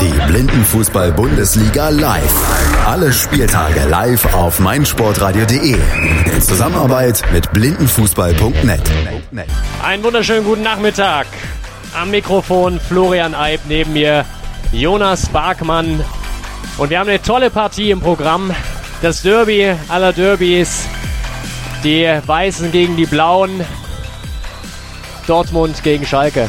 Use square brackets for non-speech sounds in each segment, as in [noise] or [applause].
Die Blindenfußball-Bundesliga live. Alle Spieltage live auf meinsportradio.de. In Zusammenarbeit mit blindenfußball.net. Einen wunderschönen guten Nachmittag. Am Mikrofon Florian Eib, neben mir Jonas Barkmann. Und wir haben eine tolle Partie im Programm. Das Derby aller Derbys. Die Weißen gegen die Blauen. Dortmund gegen Schalke.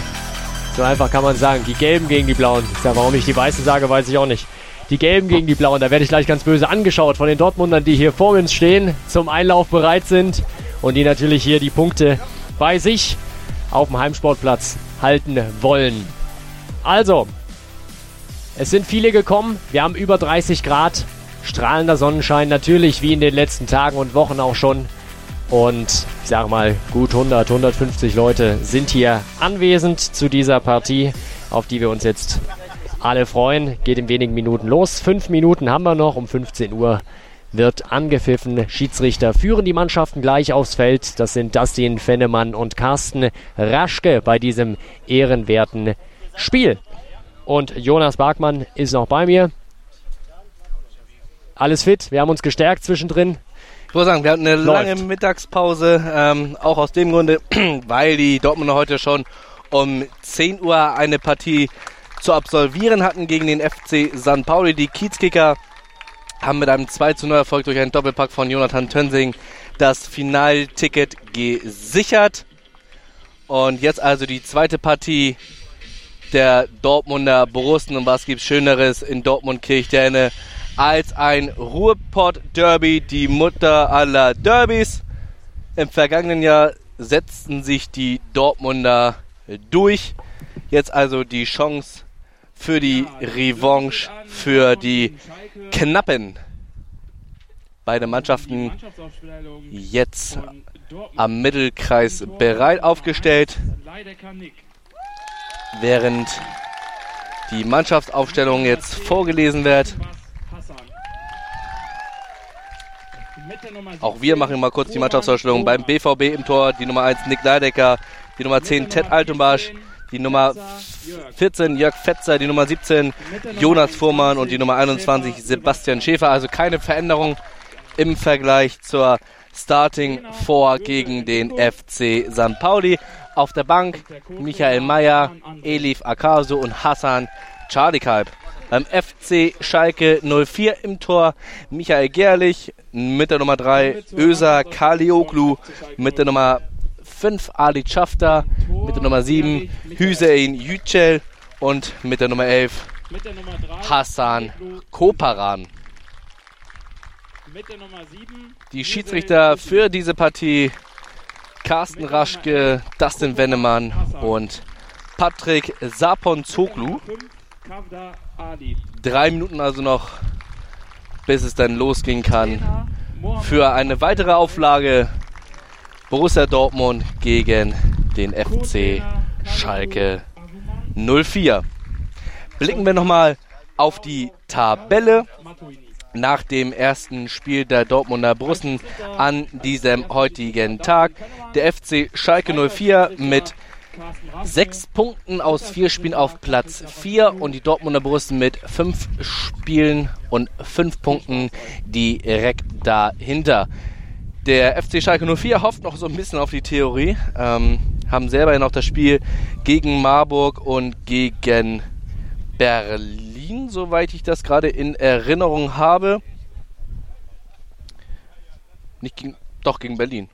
So einfach kann man sagen. Die Gelben gegen die Blauen. Ja, warum ich die Weißen sage, weiß ich auch nicht. Die Gelben gegen die Blauen. Da werde ich gleich ganz böse angeschaut von den Dortmundern, die hier vor uns stehen, zum Einlauf bereit sind und die natürlich hier die Punkte bei sich auf dem Heimsportplatz halten wollen. Also, es sind viele gekommen. Wir haben über 30 Grad. Strahlender Sonnenschein natürlich, wie in den letzten Tagen und Wochen auch schon. Und ich sage mal, gut 100, 150 Leute sind hier anwesend zu dieser Partie, auf die wir uns jetzt alle freuen. Geht in wenigen Minuten los. Fünf Minuten haben wir noch. Um 15 Uhr wird angepfiffen. Schiedsrichter führen die Mannschaften gleich aufs Feld. Das sind Dustin Fennemann und Carsten Raschke bei diesem ehrenwerten Spiel. Und Jonas Barkmann ist noch bei mir. Alles fit. Wir haben uns gestärkt zwischendrin. Ich muss sagen, wir hatten eine Läuft. lange Mittagspause, ähm, auch aus dem Grunde, [clears throat] weil die Dortmunder heute schon um 10 Uhr eine Partie zu absolvieren hatten gegen den FC St. Pauli. Die Kiezkicker haben mit einem 2 zu 0 Erfolg durch einen Doppelpack von Jonathan Tönsing das Finalticket gesichert. Und jetzt also die zweite Partie der Dortmunder Borussen. Und was gibt's Schöneres in Dortmund-Kirchdäne als ein Ruhrpott-Derby, die Mutter aller Derbys. Im vergangenen Jahr setzten sich die Dortmunder durch. Jetzt also die Chance für die Revanche, für die Knappen. Beide Mannschaften jetzt am Mittelkreis bereit aufgestellt. Während die Mannschaftsaufstellung jetzt vorgelesen wird. Auch wir machen mal kurz die Mannschaftsvorstellung. Beim BVB im Tor die Nummer 1 Nick Leidecker, die Nummer 10 Ted Altenbasch, die Nummer 14 Jörg Fetzer, die Nummer 17 Jonas Fuhrmann und die Nummer 21 Sebastian Schäfer. Also keine Veränderung im Vergleich zur Starting 4 gegen den FC St. Pauli. Auf der Bank Michael Mayer, Elif Akaso und Hassan Charlikalb. Beim FC Schalke 04 im Tor Michael Gerlich, mit der Nummer 3 Öser Kalioglu, mit der Nummer 5 Ali Schafter, mit der Nummer 7 Hüseyin Yücel und mit der Nummer 11 Hassan Koparan. Die Schiedsrichter für diese Partie Carsten Raschke, Dustin Wennemann und Patrick Sapon-Zoglu. Drei Minuten also noch, bis es dann losgehen kann. Für eine weitere Auflage Borussia Dortmund gegen den FC Schalke 04. Blicken wir nochmal auf die Tabelle nach dem ersten Spiel der Dortmunder Brussen an diesem heutigen Tag. Der FC Schalke 04 mit sechs Punkten aus vier Spielen auf Platz 4 und die Dortmunder Borussen mit fünf Spielen und fünf Punkten direkt dahinter. Der FC Schalke 04 hofft noch so ein bisschen auf die Theorie, ähm, haben selber ja noch das Spiel gegen Marburg und gegen Berlin, soweit ich das gerade in Erinnerung habe. Nicht gegen, doch gegen Berlin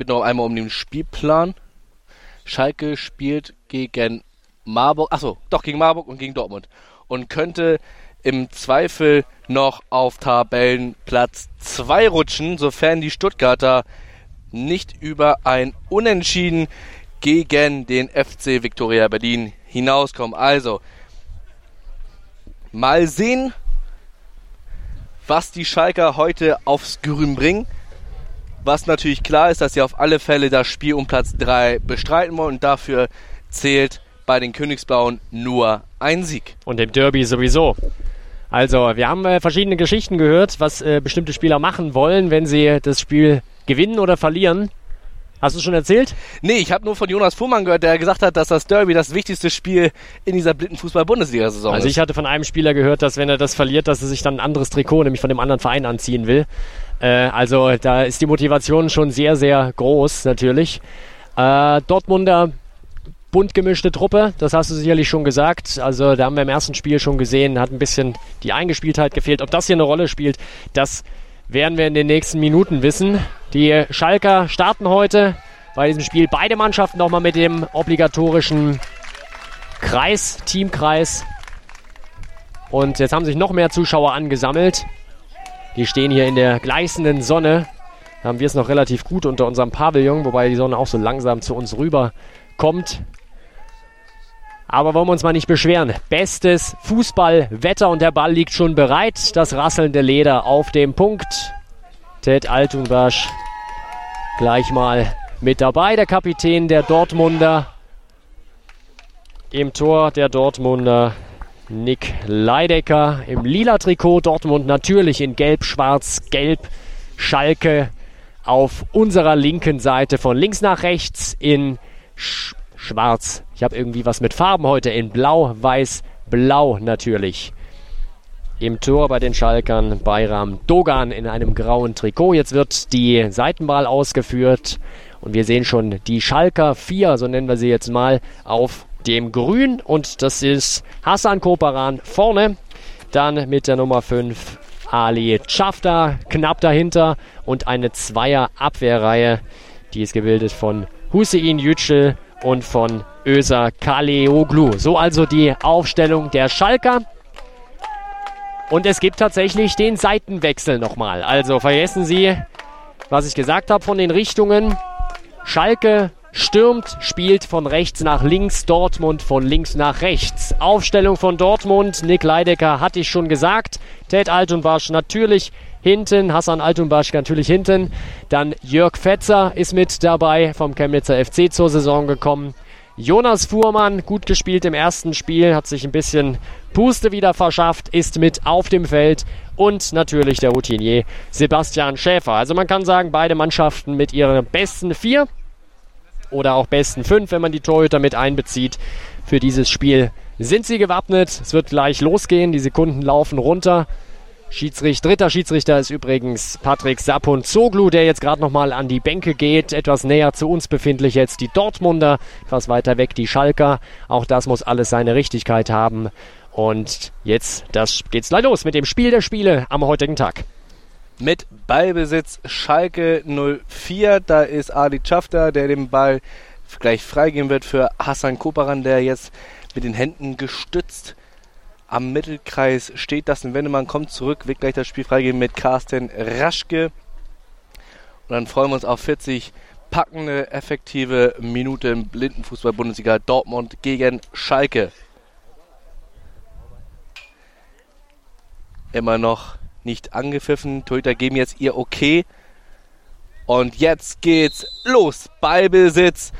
bitte noch einmal um den Spielplan. Schalke spielt gegen Marburg, achso, doch gegen Marburg und gegen Dortmund. Und könnte im Zweifel noch auf Tabellenplatz 2 rutschen, sofern die Stuttgarter nicht über ein Unentschieden gegen den FC Viktoria Berlin hinauskommen. Also, mal sehen, was die Schalker heute aufs Grün bringen. Was natürlich klar ist, dass sie auf alle Fälle das Spiel um Platz 3 bestreiten wollen und dafür zählt bei den Königsblauen nur ein Sieg. Und im Derby sowieso. Also, wir haben äh, verschiedene Geschichten gehört, was äh, bestimmte Spieler machen wollen, wenn sie das Spiel gewinnen oder verlieren. Hast du schon erzählt? Nee, ich habe nur von Jonas Fuhrmann gehört, der gesagt hat, dass das Derby das wichtigste Spiel in dieser Blindenfußball-Bundesliga-Saison also ist. Also ich hatte von einem Spieler gehört, dass wenn er das verliert, dass er sich dann ein anderes Trikot, nämlich von dem anderen Verein anziehen will. Äh, also da ist die Motivation schon sehr, sehr groß natürlich. Äh, Dortmunder bunt gemischte Truppe, das hast du sicherlich schon gesagt. Also da haben wir im ersten Spiel schon gesehen, hat ein bisschen die Eingespieltheit gefehlt. Ob das hier eine Rolle spielt, das werden wir in den nächsten Minuten wissen. Die Schalker starten heute bei diesem Spiel beide Mannschaften nochmal mit dem obligatorischen Kreis, Teamkreis. Und jetzt haben sich noch mehr Zuschauer angesammelt. Die stehen hier in der gleißenden Sonne. Da haben wir es noch relativ gut unter unserem Pavillon, wobei die Sonne auch so langsam zu uns rüber kommt. Aber wollen wir uns mal nicht beschweren. Bestes Fußballwetter und der Ball liegt schon bereit. Das rasselnde Leder auf dem Punkt. Ted Altunbasch gleich mal mit dabei. Der Kapitän der Dortmunder. Im Tor der Dortmunder Nick Leidecker im lila Trikot. Dortmund natürlich in gelb, schwarz, gelb. Schalke auf unserer linken Seite von links nach rechts in schwarz. Ich habe irgendwie was mit Farben heute in blau, weiß, blau natürlich. Im Tor bei den Schalkern Bayram Dogan in einem grauen Trikot. Jetzt wird die Seitenball ausgeführt und wir sehen schon die Schalker 4, so nennen wir sie jetzt mal, auf dem Grün und das ist Hassan Koparan vorne. Dann mit der Nummer 5 Ali Chafta knapp dahinter und eine Zweier Abwehrreihe, die ist gebildet von Hussein Yücel und von Öser Kaleoglu. So also die Aufstellung der Schalker. Und es gibt tatsächlich den Seitenwechsel nochmal. Also vergessen Sie, was ich gesagt habe von den Richtungen. Schalke stürmt, spielt von rechts nach links, Dortmund von links nach rechts. Aufstellung von Dortmund, Nick Leidecker hatte ich schon gesagt. Ted Altunbasch natürlich hinten, Hassan Altunbasch natürlich hinten. Dann Jörg Fetzer ist mit dabei vom Chemnitzer FC zur Saison gekommen. Jonas Fuhrmann, gut gespielt im ersten Spiel, hat sich ein bisschen Puste wieder verschafft, ist mit auf dem Feld und natürlich der Routinier Sebastian Schäfer. Also man kann sagen, beide Mannschaften mit ihren besten vier oder auch besten fünf, wenn man die Torhüter mit einbezieht. Für dieses Spiel sind sie gewappnet. Es wird gleich losgehen. Die Sekunden laufen runter. Schiedsrichter, dritter Schiedsrichter ist übrigens Patrick Sapun Zoglu, der jetzt gerade nochmal an die Bänke geht. Etwas näher zu uns befindlich jetzt die Dortmunder, etwas weiter weg die Schalker. Auch das muss alles seine Richtigkeit haben. Und jetzt das geht's gleich los mit dem Spiel der Spiele am heutigen Tag. Mit Ballbesitz Schalke 04. Da ist Ali Schafter, der den Ball gleich freigeben wird für Hassan Koparan, der jetzt mit den Händen gestützt am Mittelkreis steht. Das und Wendemann kommt zurück, wird gleich das Spiel freigeben mit Carsten Raschke. Und dann freuen wir uns auf 40 packende, effektive Minuten im Blindenfußball-Bundesliga Dortmund gegen Schalke. Immer noch nicht angepfiffen. Torhüter geben jetzt ihr Okay. Und jetzt geht's los. Ballbesitz.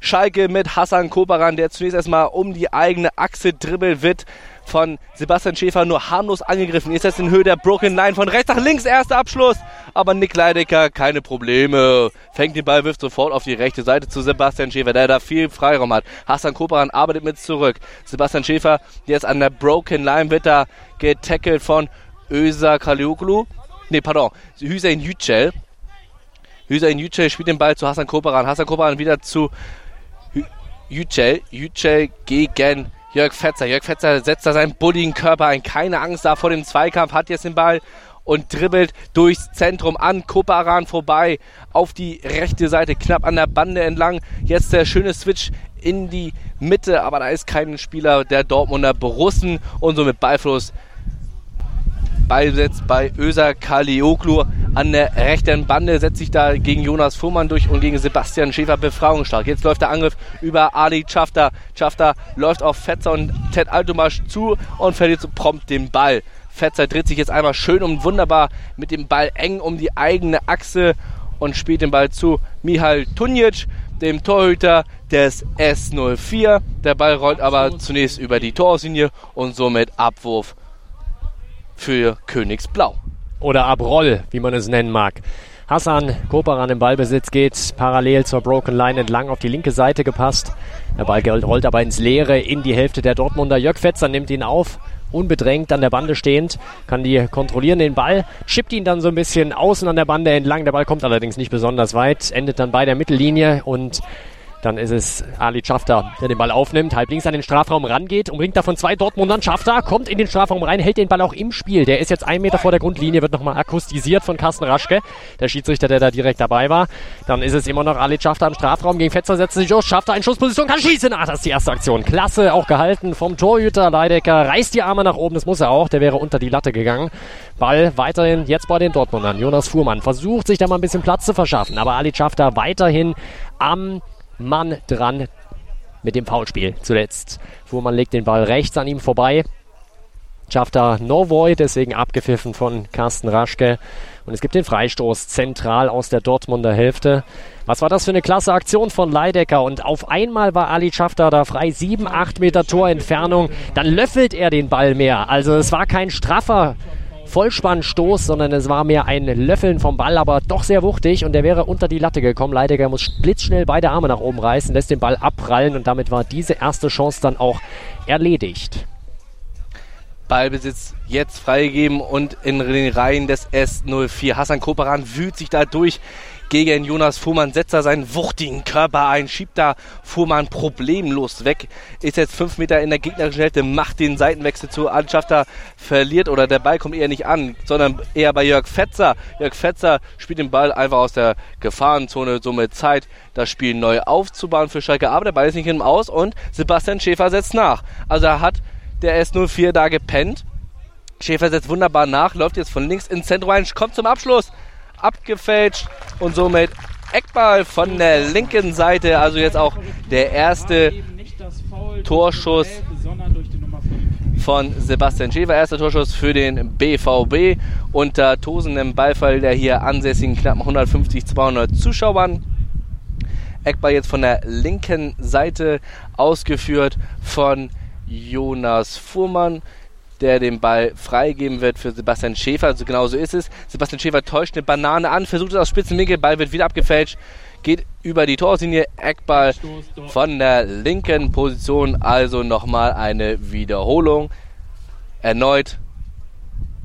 Schalke mit Hassan Kobaran, der zunächst erstmal um die eigene Achse dribbelt wird von Sebastian Schäfer nur harmlos angegriffen. Ist jetzt in Höhe der Broken Line von rechts nach links. Erster Abschluss. Aber Nick Leidecker, keine Probleme. Fängt den Ball, wirft sofort auf die rechte Seite zu Sebastian Schäfer, der da viel Freiraum hat. Hassan Koparan arbeitet mit zurück. Sebastian Schäfer, ist an der Broken Line, wird da getackelt von Öza Kalioglu. Ne, pardon. Hüseyin Yücel. Hüseyin Yücel spielt den Ball zu Hassan Koparan. Hassan Koparan wieder zu Yücel. Yücel gegen Jörg Fetzer. Jörg Fetzer setzt da seinen bulligen Körper ein. Keine Angst da vor dem Zweikampf. Hat jetzt den Ball und dribbelt durchs Zentrum an Koparan vorbei auf die rechte Seite, knapp an der Bande entlang. Jetzt der schöne Switch in die Mitte, aber da ist kein Spieler der Dortmunder Borussen und somit Ballfluss Ballbesitz bei Öser Kalioglu an der rechten Bande, setzt sich da gegen Jonas Fuhrmann durch und gegen Sebastian Schäfer befragungsstark. Jetzt läuft der Angriff über Ali Schafter. Schafter läuft auf Fetzer und Ted Altomasch zu und verliert so prompt den Ball. Fetzer dreht sich jetzt einmal schön und wunderbar mit dem Ball eng um die eigene Achse und spielt den Ball zu Mihal Tunjic, dem Torhüter des S04. Der Ball rollt aber zunächst über die Torauslinie und somit Abwurf für Königsblau. Oder Abroll, wie man es nennen mag. Hassan Koperan im Ballbesitz geht parallel zur Broken Line entlang auf die linke Seite gepasst. Der Ball rollt aber ins Leere in die Hälfte der Dortmunder. Jörg Fetzer nimmt ihn auf, unbedrängt an der Bande stehend, kann die kontrollieren den Ball, chippt ihn dann so ein bisschen außen an der Bande entlang. Der Ball kommt allerdings nicht besonders weit, endet dann bei der Mittellinie und dann ist es Ali Schafter, der den Ball aufnimmt, halb links an den Strafraum rangeht, umringt davon zwei Dortmundern. Schafter kommt in den Strafraum rein, hält den Ball auch im Spiel. Der ist jetzt ein Meter vor der Grundlinie, wird nochmal akustisiert von Carsten Raschke, der Schiedsrichter, der da direkt dabei war. Dann ist es immer noch Ali Schafter im Strafraum. Gegen Fetzer setzt sich durch. Schafter in Schussposition, kann schießen. Ah, das ist die erste Aktion. Klasse, auch gehalten vom Torhüter. Leidecker reißt die Arme nach oben, das muss er auch. Der wäre unter die Latte gegangen. Ball weiterhin jetzt bei den Dortmundern. Jonas Fuhrmann versucht sich da mal ein bisschen Platz zu verschaffen, aber Ali Schafter weiterhin am Mann dran mit dem Foulspiel zuletzt. Fuhrmann legt den Ball rechts an ihm vorbei. Schafft da Novoy, deswegen abgepfiffen von Carsten Raschke. Und es gibt den Freistoß zentral aus der Dortmunder Hälfte. Was war das für eine klasse Aktion von Leidecker? Und auf einmal war Ali Schafter da frei, 7, 8 Meter Torentfernung. Dann löffelt er den Ball mehr. Also es war kein straffer Vollspannstoß, sondern es war mehr ein Löffeln vom Ball, aber doch sehr wuchtig und der wäre unter die Latte gekommen. Leidecker muss blitzschnell beide Arme nach oben reißen, lässt den Ball abprallen und damit war diese erste Chance dann auch erledigt. Ballbesitz jetzt freigegeben und in den Reihen des S04. Hassan Koperan wühlt sich da durch gegen Jonas Fuhrmann, setzt da seinen wuchtigen Körper ein, schiebt da Fuhrmann problemlos weg, ist jetzt fünf Meter in der gegnerischen Hälfte, macht den Seitenwechsel zu Anschafter, verliert oder der Ball kommt eher nicht an, sondern eher bei Jörg Fetzer. Jörg Fetzer spielt den Ball einfach aus der Gefahrenzone, somit Zeit, das Spiel neu aufzubauen für Schalke, aber der Ball ist nicht im Aus und Sebastian Schäfer setzt nach. Also er hat der S04 da gepennt. Schäfer setzt wunderbar nach, läuft jetzt von links ins Zentrum rein, kommt zum Abschluss abgefälscht und somit Eckball von der linken Seite. Also jetzt auch der erste Torschuss von Sebastian Schäfer. Erster Torschuss für den BVB unter tosendem Beifall der hier ansässigen knapp 150, 200 Zuschauern. Eckball jetzt von der linken Seite ausgeführt von Jonas Fuhrmann der den Ball freigeben wird für Sebastian Schäfer. Also genau so ist es. Sebastian Schäfer täuscht eine Banane an, versucht es aus Spitzenwinkel, Ball wird wieder abgefälscht, geht über die Torlinie, Eckball von der linken Position. Also nochmal eine Wiederholung. Erneut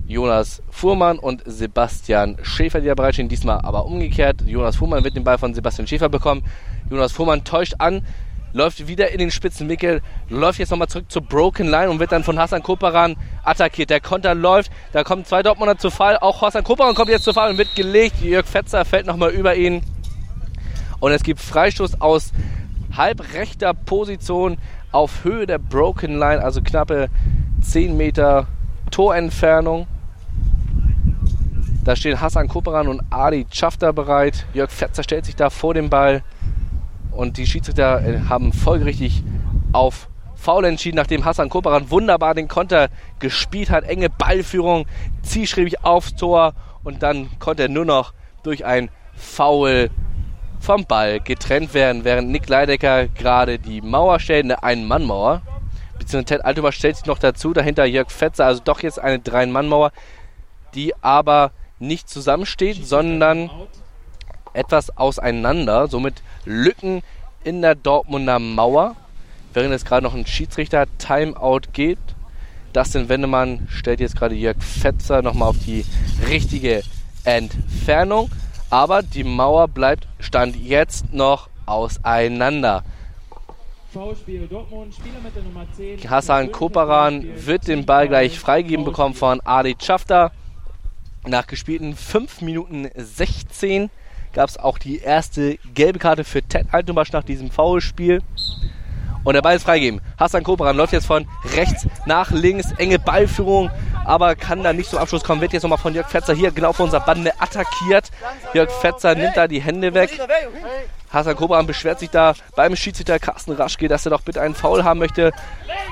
Jonas Fuhrmann und Sebastian Schäfer, die da bereitstehen. Diesmal aber umgekehrt. Jonas Fuhrmann wird den Ball von Sebastian Schäfer bekommen. Jonas Fuhrmann täuscht an, läuft wieder in den Spitzenwinkel, läuft jetzt nochmal zurück zur Broken Line und wird dann von Hassan Koparan attackiert. Der Konter läuft, da kommen zwei Dortmunder zu Fall. Auch Hassan Koparan kommt jetzt zu Fall und wird gelegt. Jörg Fetzer fällt nochmal über ihn. Und es gibt Freistoß aus halbrechter Position auf Höhe der Broken Line, also knappe 10 Meter Torentfernung. Da stehen Hassan Koparan und Adi Schafter bereit. Jörg Fetzer stellt sich da vor dem Ball. Und die Schiedsrichter äh, haben folgerichtig auf Foul entschieden, nachdem Hassan Koparan wunderbar den Konter gespielt hat. Enge Ballführung, zielschrebig aufs Tor und dann konnte er nur noch durch ein Foul vom Ball getrennt werden, während Nick Leidecker gerade die Mauer stellt, eine Ein-Mann-Mauer. Beziehungsweise Ted Altober stellt sich noch dazu, dahinter Jörg Fetzer, also doch jetzt eine Drei-Mann-Mauer, die aber nicht zusammensteht, sondern etwas auseinander, somit Lücken in der Dortmunder Mauer, während es gerade noch ein Schiedsrichter-Timeout gibt. Dustin Wendemann stellt jetzt gerade Jörg Fetzer nochmal auf die richtige Entfernung, aber die Mauer bleibt Stand jetzt noch auseinander. Hassan Koparan wird den Ball gleich freigeben bekommen von Adi Schafter. Nach gespielten 5 Minuten 16 gab es auch die erste gelbe Karte für Ted Altenbasch nach diesem Foulspiel. Und der Ball ist freigegeben. Hassan Kobran läuft jetzt von rechts nach links. Enge Ballführung, aber kann da nicht zum Abschluss kommen. Wird jetzt nochmal von Jörg Fetzer hier genau vor unserer Bande attackiert. Jörg Fetzer nimmt da die Hände weg. Hassan Kobran beschwert sich da beim Schiedsrichter Carsten Raschke, dass er doch bitte einen Foul haben möchte.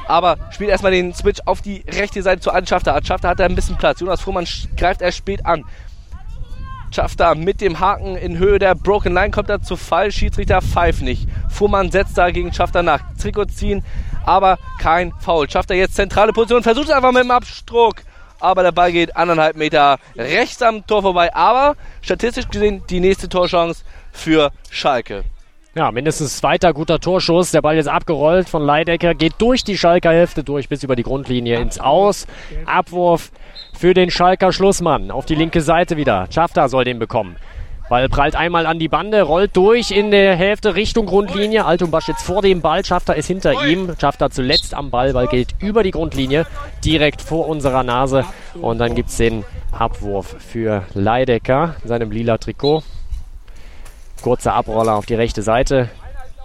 Aber spielt erstmal den Switch auf die rechte Seite zu Anschafter. Anschafter hat da ein bisschen Platz. Jonas Fuhrmann greift erst spät an schafft er mit dem Haken in Höhe der Broken Line, kommt er zu Fall, Schiedsrichter pfeift nicht. Fuhrmann setzt dagegen Schafter nach. Trikot ziehen, aber kein Foul. Schafft er jetzt zentrale Position, versucht es einfach mit dem Abstruck. aber der Ball geht anderthalb Meter rechts am Tor vorbei. Aber statistisch gesehen die nächste Torchance für Schalke. Ja, mindestens zweiter guter Torschuss. Der Ball ist abgerollt von Leidecker, geht durch die Schalker Hälfte durch bis über die Grundlinie ins Aus. Abwurf für den Schalker Schlussmann auf die linke Seite wieder. Schafter soll den bekommen. Ball prallt einmal an die Bande, rollt durch in der Hälfte Richtung Grundlinie. Altumbasch jetzt vor dem Ball, Schafter ist hinter ihm. Schafter zuletzt am Ball, Ball geht über die Grundlinie, direkt vor unserer Nase. Und dann gibt es den Abwurf für Leidecker in seinem lila Trikot. Kurzer Abroller auf die rechte Seite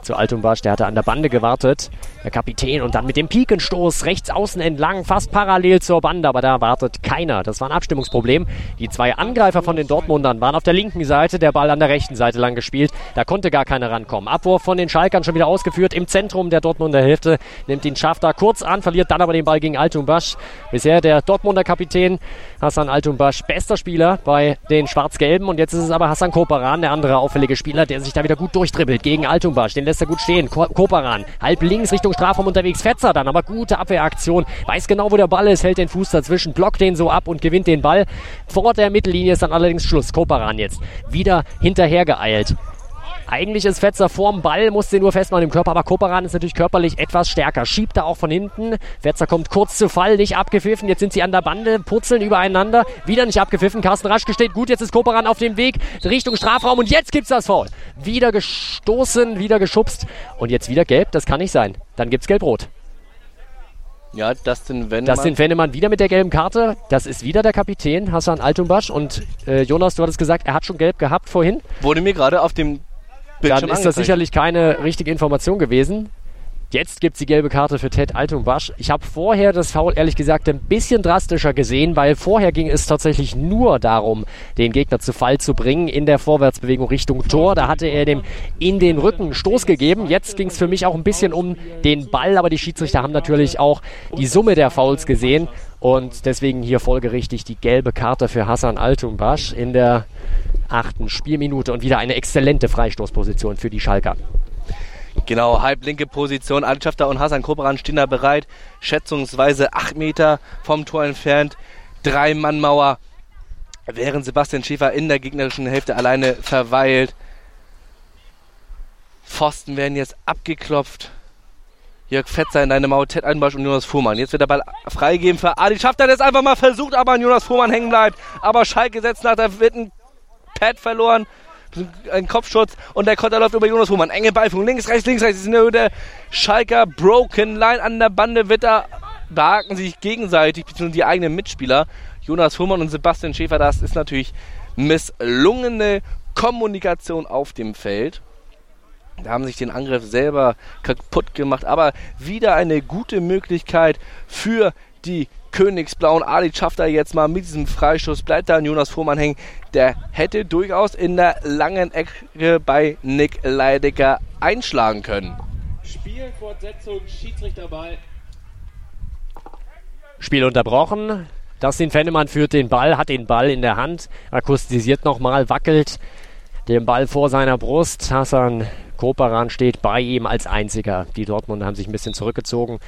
zu Altumbasch. Der hatte an der Bande gewartet. Der Kapitän und dann mit dem Pikenstoß rechts außen entlang, fast parallel zur Bande, aber da wartet keiner. Das war ein Abstimmungsproblem. Die zwei Angreifer von den Dortmundern waren auf der linken Seite, der Ball an der rechten Seite lang gespielt. Da konnte gar keiner rankommen. Abwurf von den Schalkern schon wieder ausgeführt. Im Zentrum der Dortmunder Hälfte nimmt ihn Schafter kurz an, verliert dann aber den Ball gegen Altumbasch. Bisher der Dortmunder Kapitän Hassan Altumbasch, bester Spieler bei den Schwarz-Gelben. Und jetzt ist es aber Hassan Koparan, der andere auffällige Spieler, der sich da wieder gut durchdribbelt gegen Altumbasch. Den lässt er gut stehen. Koparan halb links Richtung Strafraum unterwegs. Fetzer dann, aber gute Abwehraktion. Weiß genau, wo der Ball ist, hält den Fuß dazwischen, blockt den so ab und gewinnt den Ball. Vor der Mittellinie ist dann allerdings Schluss. Koparan jetzt wieder hinterhergeeilt. Eigentlich ist Fetzer vorm Ball, muss den nur festmachen im Körper, aber Koparan ist natürlich körperlich etwas stärker. Schiebt da auch von hinten. Fetzer kommt kurz zu Fall, nicht abgepfiffen. Jetzt sind sie an der Bande, purzeln übereinander. Wieder nicht abgepfiffen. Carsten Raschke steht gut. Jetzt ist Koparan auf dem Weg Richtung Strafraum und jetzt gibt's das Foul. Wieder gestoßen, wieder geschubst und jetzt wieder gelb. Das kann nicht sein. Dann gibt's gelb-rot. Ja, Dustin Wennemann. Dustin Wennemann wieder mit der gelben Karte. Das ist wieder der Kapitän, Hassan Altumbasch. Und äh, Jonas, du hattest gesagt, er hat schon gelb gehabt vorhin. Wurde mir gerade auf dem Dann ist das sicherlich keine richtige Information gewesen. Jetzt gibt es die gelbe Karte für Ted Altumbasch. Ich habe vorher das Foul ehrlich gesagt ein bisschen drastischer gesehen, weil vorher ging es tatsächlich nur darum, den Gegner zu Fall zu bringen in der Vorwärtsbewegung Richtung Tor. Da hatte er dem in den Rücken Stoß gegeben. Jetzt ging es für mich auch ein bisschen um den Ball, aber die Schiedsrichter haben natürlich auch die Summe der Fouls gesehen und deswegen hier folgerichtig die gelbe Karte für Hassan Altumbasch in der achten Spielminute und wieder eine exzellente Freistoßposition für die Schalker. Genau, halblinke Position. Altschafter und Hassan Kobran stehen da bereit. Schätzungsweise acht Meter vom Tor entfernt. Drei Mann Mauer. Während Sebastian Schäfer in der gegnerischen Hälfte alleine verweilt. Pfosten werden jetzt abgeklopft. Jörg Fetzer in deine Mauer, Ted Altenbosch und Jonas Fuhrmann. Jetzt wird der Ball freigegeben für Adi. Schafft er das einfach mal versucht, aber an Jonas Fuhrmann hängen bleibt. Aber Schalke setzt nach der wird Pad verloren ein Kopfschutz und der Konter läuft über Jonas Humann. Enge Ballführung, links, rechts, links, rechts. Ist in der Schalker Broken Line an der Bande da behaken sich gegenseitig, beziehungsweise die eigenen Mitspieler. Jonas Humann und Sebastian Schäfer, das ist natürlich misslungene Kommunikation auf dem Feld. Da haben sich den Angriff selber kaputt gemacht, aber wieder eine gute Möglichkeit für die Königsblauen. Ali schafft er jetzt mal mit diesem Freistoß, bleibt da an Jonas Fuhrmann hängen. Der hätte durchaus in der langen Ecke bei Nick Leidecker einschlagen können. Spielfortsetzung, Schiedsrichterball. Spiel unterbrochen. Dustin Fennemann führt den Ball, hat den Ball in der Hand, akustisiert nochmal, wackelt den Ball vor seiner Brust. Hassan Koparan steht bei ihm als einziger. Die Dortmunder haben sich ein bisschen zurückgezogen,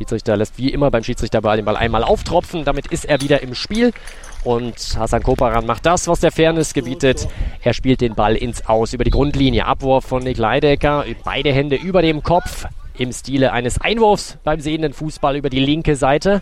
Schiedsrichter lässt wie immer beim Schiedsrichterball den Ball einmal auftropfen. Damit ist er wieder im Spiel. Und Hassan Koparan macht das, was der Fairness gebietet. Er spielt den Ball ins Aus über die Grundlinie. Abwurf von Nick Leidecker. Beide Hände über dem Kopf im Stile eines Einwurfs beim sehenden Fußball über die linke Seite.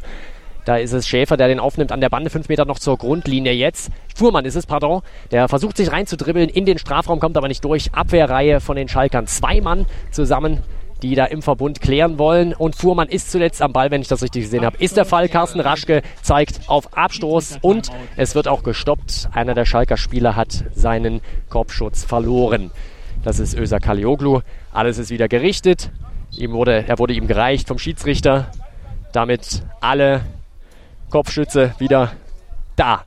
Da ist es Schäfer, der den aufnimmt an der Bande, fünf Meter noch zur Grundlinie jetzt. Fuhrmann ist es, pardon. Der versucht sich reinzudribbeln in den Strafraum, kommt aber nicht durch. Abwehrreihe von den Schalkern. Zwei Mann zusammen die da im Verbund klären wollen. Und Fuhrmann ist zuletzt am Ball, wenn ich das richtig gesehen habe. Ist der Fall. Carsten Raschke zeigt auf Abstoß und es wird auch gestoppt. Einer der Schalker Spieler hat seinen Kopfschutz verloren. Das ist Öser Kalioglu. Alles ist wieder gerichtet. Ihm wurde, er wurde ihm gereicht vom Schiedsrichter. Damit alle Kopfschütze wieder da.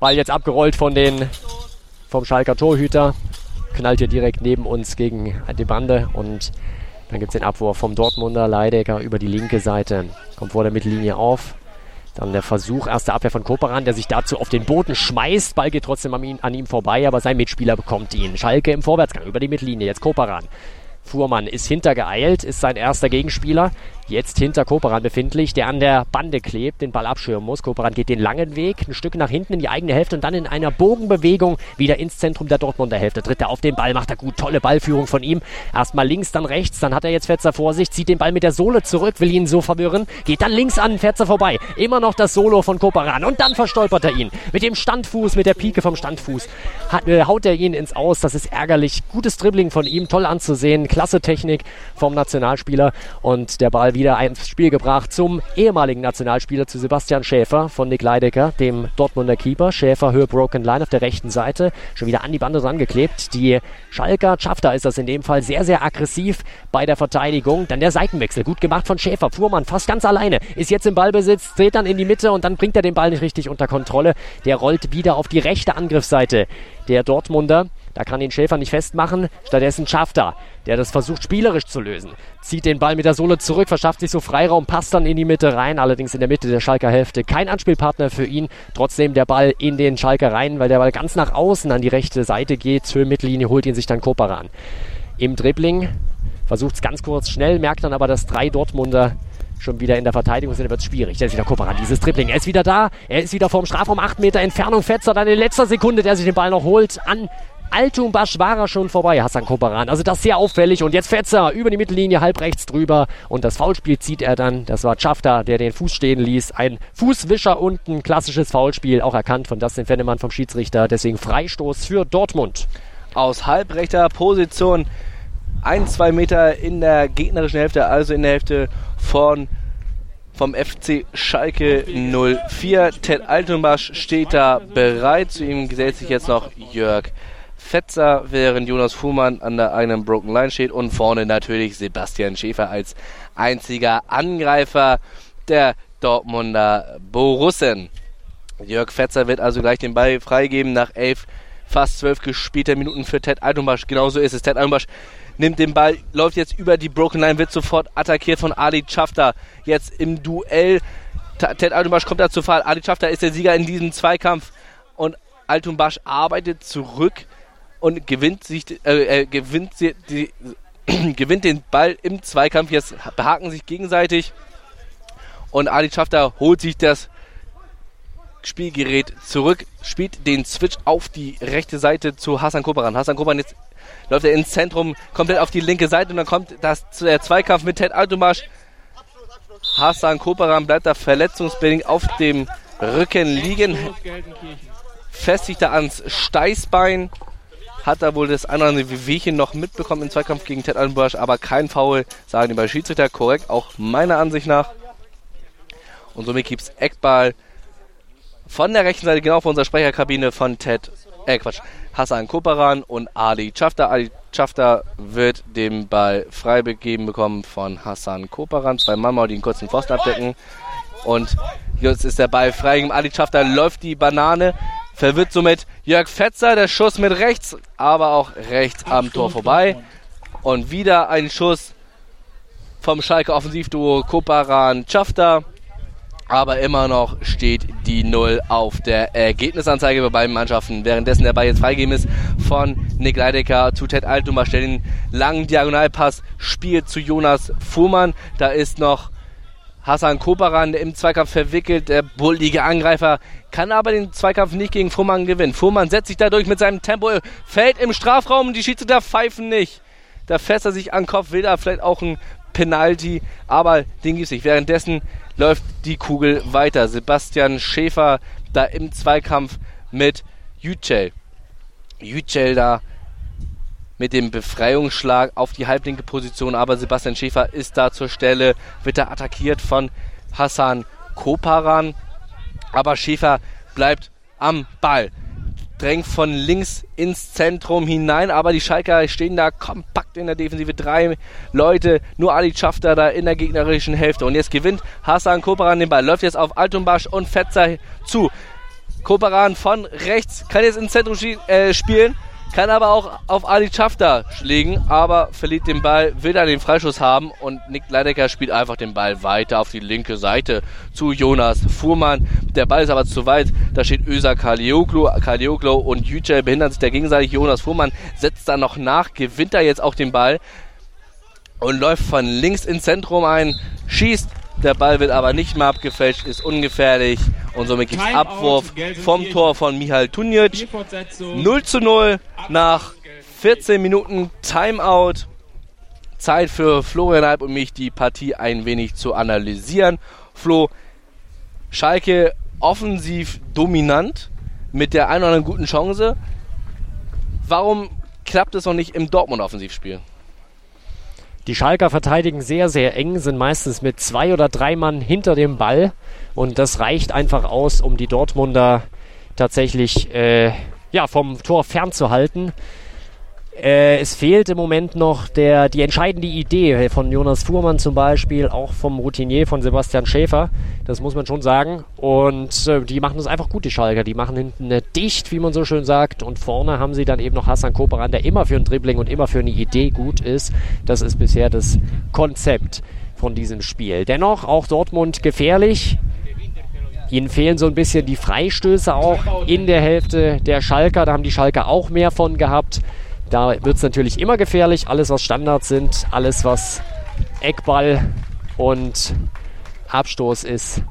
Ball jetzt abgerollt von den, vom Schalker Torhüter. Knallt hier direkt neben uns gegen die Bande und dann gibt es den Abwurf vom Dortmunder Leidecker über die linke Seite. Kommt vor der Mittellinie auf. Dann der Versuch, erste Abwehr von Koperan, der sich dazu auf den Boden schmeißt. Ball geht trotzdem an ihm, an ihm vorbei, aber sein Mitspieler bekommt ihn. Schalke im Vorwärtsgang über die Mittellinie. Jetzt Koperan Fuhrmann ist hintergeeilt, ist sein erster Gegenspieler. Jetzt hinter Koperan befindlich, der an der Bande klebt, den Ball abschirmen muss. Koperan geht den langen Weg, ein Stück nach hinten in die eigene Hälfte und dann in einer Bogenbewegung wieder ins Zentrum der Dortmunder Hälfte. Tritt er auf den Ball, macht er gut, tolle Ballführung von ihm. Erstmal links, dann rechts, dann hat er jetzt Fetzer vor sich, zieht den Ball mit der Sohle zurück, will ihn so verwirren, geht dann links an Fetzer vorbei. Immer noch das Solo von Koperan und dann verstolpert er ihn. Mit dem Standfuß, mit der Pike vom Standfuß äh, haut er ihn ins Aus. Das ist ärgerlich. Gutes Dribbling von ihm, toll anzusehen, klasse Technik vom Nationalspieler und der Ball wieder ins Spiel gebracht zum ehemaligen Nationalspieler, zu Sebastian Schäfer von Nick Leidecker, dem Dortmunder Keeper. Schäfer, Höhe Broken Line auf der rechten Seite, schon wieder an die Bande dran geklebt. Die Schalker, Schafter ist das in dem Fall, sehr, sehr aggressiv bei der Verteidigung. Dann der Seitenwechsel, gut gemacht von Schäfer. Fuhrmann fast ganz alleine, ist jetzt im Ballbesitz, dreht dann in die Mitte und dann bringt er den Ball nicht richtig unter Kontrolle. Der rollt wieder auf die rechte Angriffsseite der Dortmunder. Da kann ihn Schäfer nicht festmachen. Stattdessen schafft er, der das versucht spielerisch zu lösen. Zieht den Ball mit der Sohle zurück, verschafft sich so Freiraum, passt dann in die Mitte rein. Allerdings in der Mitte der Schalker Hälfte kein Anspielpartner für ihn. Trotzdem der Ball in den Schalker rein, weil der Ball ganz nach außen an die rechte Seite geht. Höhe Mittellinie holt ihn sich dann Koparan. Im Dribbling versucht es ganz kurz schnell, merkt dann aber, dass drei Dortmunder schon wieder in der Verteidigung sind, wird es schwierig. Der ist wieder Koparan, dieses Dribbling. Er ist wieder da. Er ist wieder vorm Strafraum, 8 Meter Entfernung. Fetzer dann in letzter Sekunde, der sich den Ball noch holt, an Altumbasch war er schon vorbei, Hassan Koparan. Also das sehr auffällig. Und jetzt Fetzer über die Mittellinie, halb rechts drüber. Und das Foulspiel zieht er dann. Das war Schafter, der den Fuß stehen ließ. Ein Fußwischer und ein klassisches Foulspiel, auch erkannt von Dustin Fennemann vom Schiedsrichter. Deswegen Freistoß für Dortmund. Aus halbrechter Position ein, zwei Meter in der gegnerischen Hälfte, also in der Hälfte von vom FC Schalke 04. Ted Altenbasch steht da bereit. Zu ihm gesellt sich jetzt noch Jörg Fetzer, während Jonas Fuhrmann an der eigenen Broken Line steht und vorne natürlich Sebastian Schäfer als einziger Angreifer der Dortmunder Borussen. Jörg Fetzer wird also gleich den Ball freigeben nach elf, fast zwölf gespielter Minuten für Ted Altenbasch. Genauso ist es. Ted Altenbasch nimmt den Ball, läuft jetzt über die Broken Line, wird sofort attackiert von Ali Schafter. Jetzt im Duell. Ted Altenbasch kommt da zu Fall. Ali Schafter ist der Sieger in diesem Zweikampf und Altenbasch arbeitet zurück und gewinnt sich äh, äh, gewinnt, die, die [clears throat] gewinnt den Ball im Zweikampf. Jetzt behaken sich gegenseitig und Ali Schafter holt sich das Spielgerät zurück, spielt den Switch auf die rechte Seite zu Hassan Kobaran. Hassan Kobaran jetzt läuft er ins Zentrum, komplett auf die linke Seite und dann kommt das, der Zweikampf mit Ted Altomasch. Hassan Kobaran bleibt da verletzungsbedingt auf dem Rücken liegen, festigt da ans Steißbein hat er wohl das andere Wehchen noch mitbekommen im Zweikampf gegen Ted Allenbusch, aber kein Foul, sagen die bei Schiedsrichter. Korrekt, auch meiner Ansicht nach. Und somit gibt es Eckball von der rechten Seite, genau vor unserer Sprecherkabine von Ted, äh Quatsch, Hassan Koparan und Ali Chafta. Ali Chafta wird den Ball frei begeben bekommen von Hassan Koparan. Zwei Mann die einen kurzen Pfosten abdecken. Und jetzt ist der Ball frei. Ali Chafta läuft die Banane verwirrt somit Jörg Fetzer. Der Schuss mit rechts, aber auch rechts am Tor vorbei. Und wieder ein Schuss vom Schalke Offensivduo Koparan Schafter. Aber immer noch steht die Null auf der Ergebnisanzeige bei beiden Mannschaften. Währenddessen der Ball jetzt freigegeben ist von Nick Leidecker zu Ted Altuma. Stellt den langen Diagonalpass, spielt zu Jonas Fuhrmann. Da ist noch Hassan Koparan im Zweikampf verwickelt. Der bullige Angreifer kann aber den Zweikampf nicht gegen Fuhrmann gewinnen. Fuhrmann setzt sich dadurch mit seinem Tempo, fällt im Strafraum die Schiedsrichter pfeifen nicht. Da fässt er sich an den Kopf, will da vielleicht auch ein Penalty, aber den gibt es nicht. Währenddessen läuft die Kugel weiter. Sebastian Schäfer da im Zweikampf mit Yücel. Yücel da mit dem Befreiungsschlag auf die halblinke Position, aber Sebastian Schäfer ist da zur Stelle, wird da attackiert von Hassan Koparan, aber Schäfer bleibt am Ball. Drängt von links ins Zentrum hinein, aber die Schalker stehen da kompakt in der Defensive. Drei Leute, nur Ali Schafter da in der gegnerischen Hälfte. Und jetzt gewinnt Hassan Koparan den Ball. Läuft jetzt auf Altumbasch und Fetzer zu. Koparan von rechts kann jetzt ins Zentrum äh, spielen kann aber auch auf Ali Schafter schlägen, aber verliert den Ball, will dann den Freischuss haben und Nick Leidecker spielt einfach den Ball weiter auf die linke Seite zu Jonas Fuhrmann. Der Ball ist aber zu weit, da steht Öser Kalioglu, Kalioglu und Yücel behindern sich der gegenseitig. Jonas Fuhrmann setzt dann noch nach, gewinnt da jetzt auch den Ball. und läuft von links ins Zentrum ein, schießt. Der Ball wird aber nicht mehr abgefälscht, ist ungefährlich und somit gibt es Abwurf vom Tor von Mihal Tunjic. 0 zu 0 nach 14 Minuten Timeout. Zeit für Florian Alp und mich, die Partie ein wenig zu analysieren. Flo, Schalke offensiv dominant mit der einen oder anderen guten Chance. Warum klappt es noch nicht im Dortmund-Offensivspiel? Die Schalker verteidigen sehr, sehr eng, sind meistens mit zwei oder drei Mann hinter dem Ball. Und das reicht einfach aus, um die Dortmunder tatsächlich äh, ja, vom Tor fernzuhalten. Äh, es fehlt im Moment noch der, die entscheidende Idee von Jonas Fuhrmann zum Beispiel, auch vom Routinier von Sebastian Schäfer. Das muss man schon sagen. Und äh, die machen das einfach gut, die Schalker. Die machen hinten äh, dicht, wie man so schön sagt. Und vorne haben sie dann eben noch Hassan Koperan, der immer für ein Dribbling und immer für eine Idee gut ist. Das ist bisher das Konzept von diesem Spiel. Dennoch auch Dortmund gefährlich. Ihnen fehlen so ein bisschen die Freistöße auch in der Hälfte der Schalker. Da haben die Schalker auch mehr von gehabt. Da wird es natürlich immer gefährlich. Alles, was Standards sind, alles, was Eckball und Abstoß ist,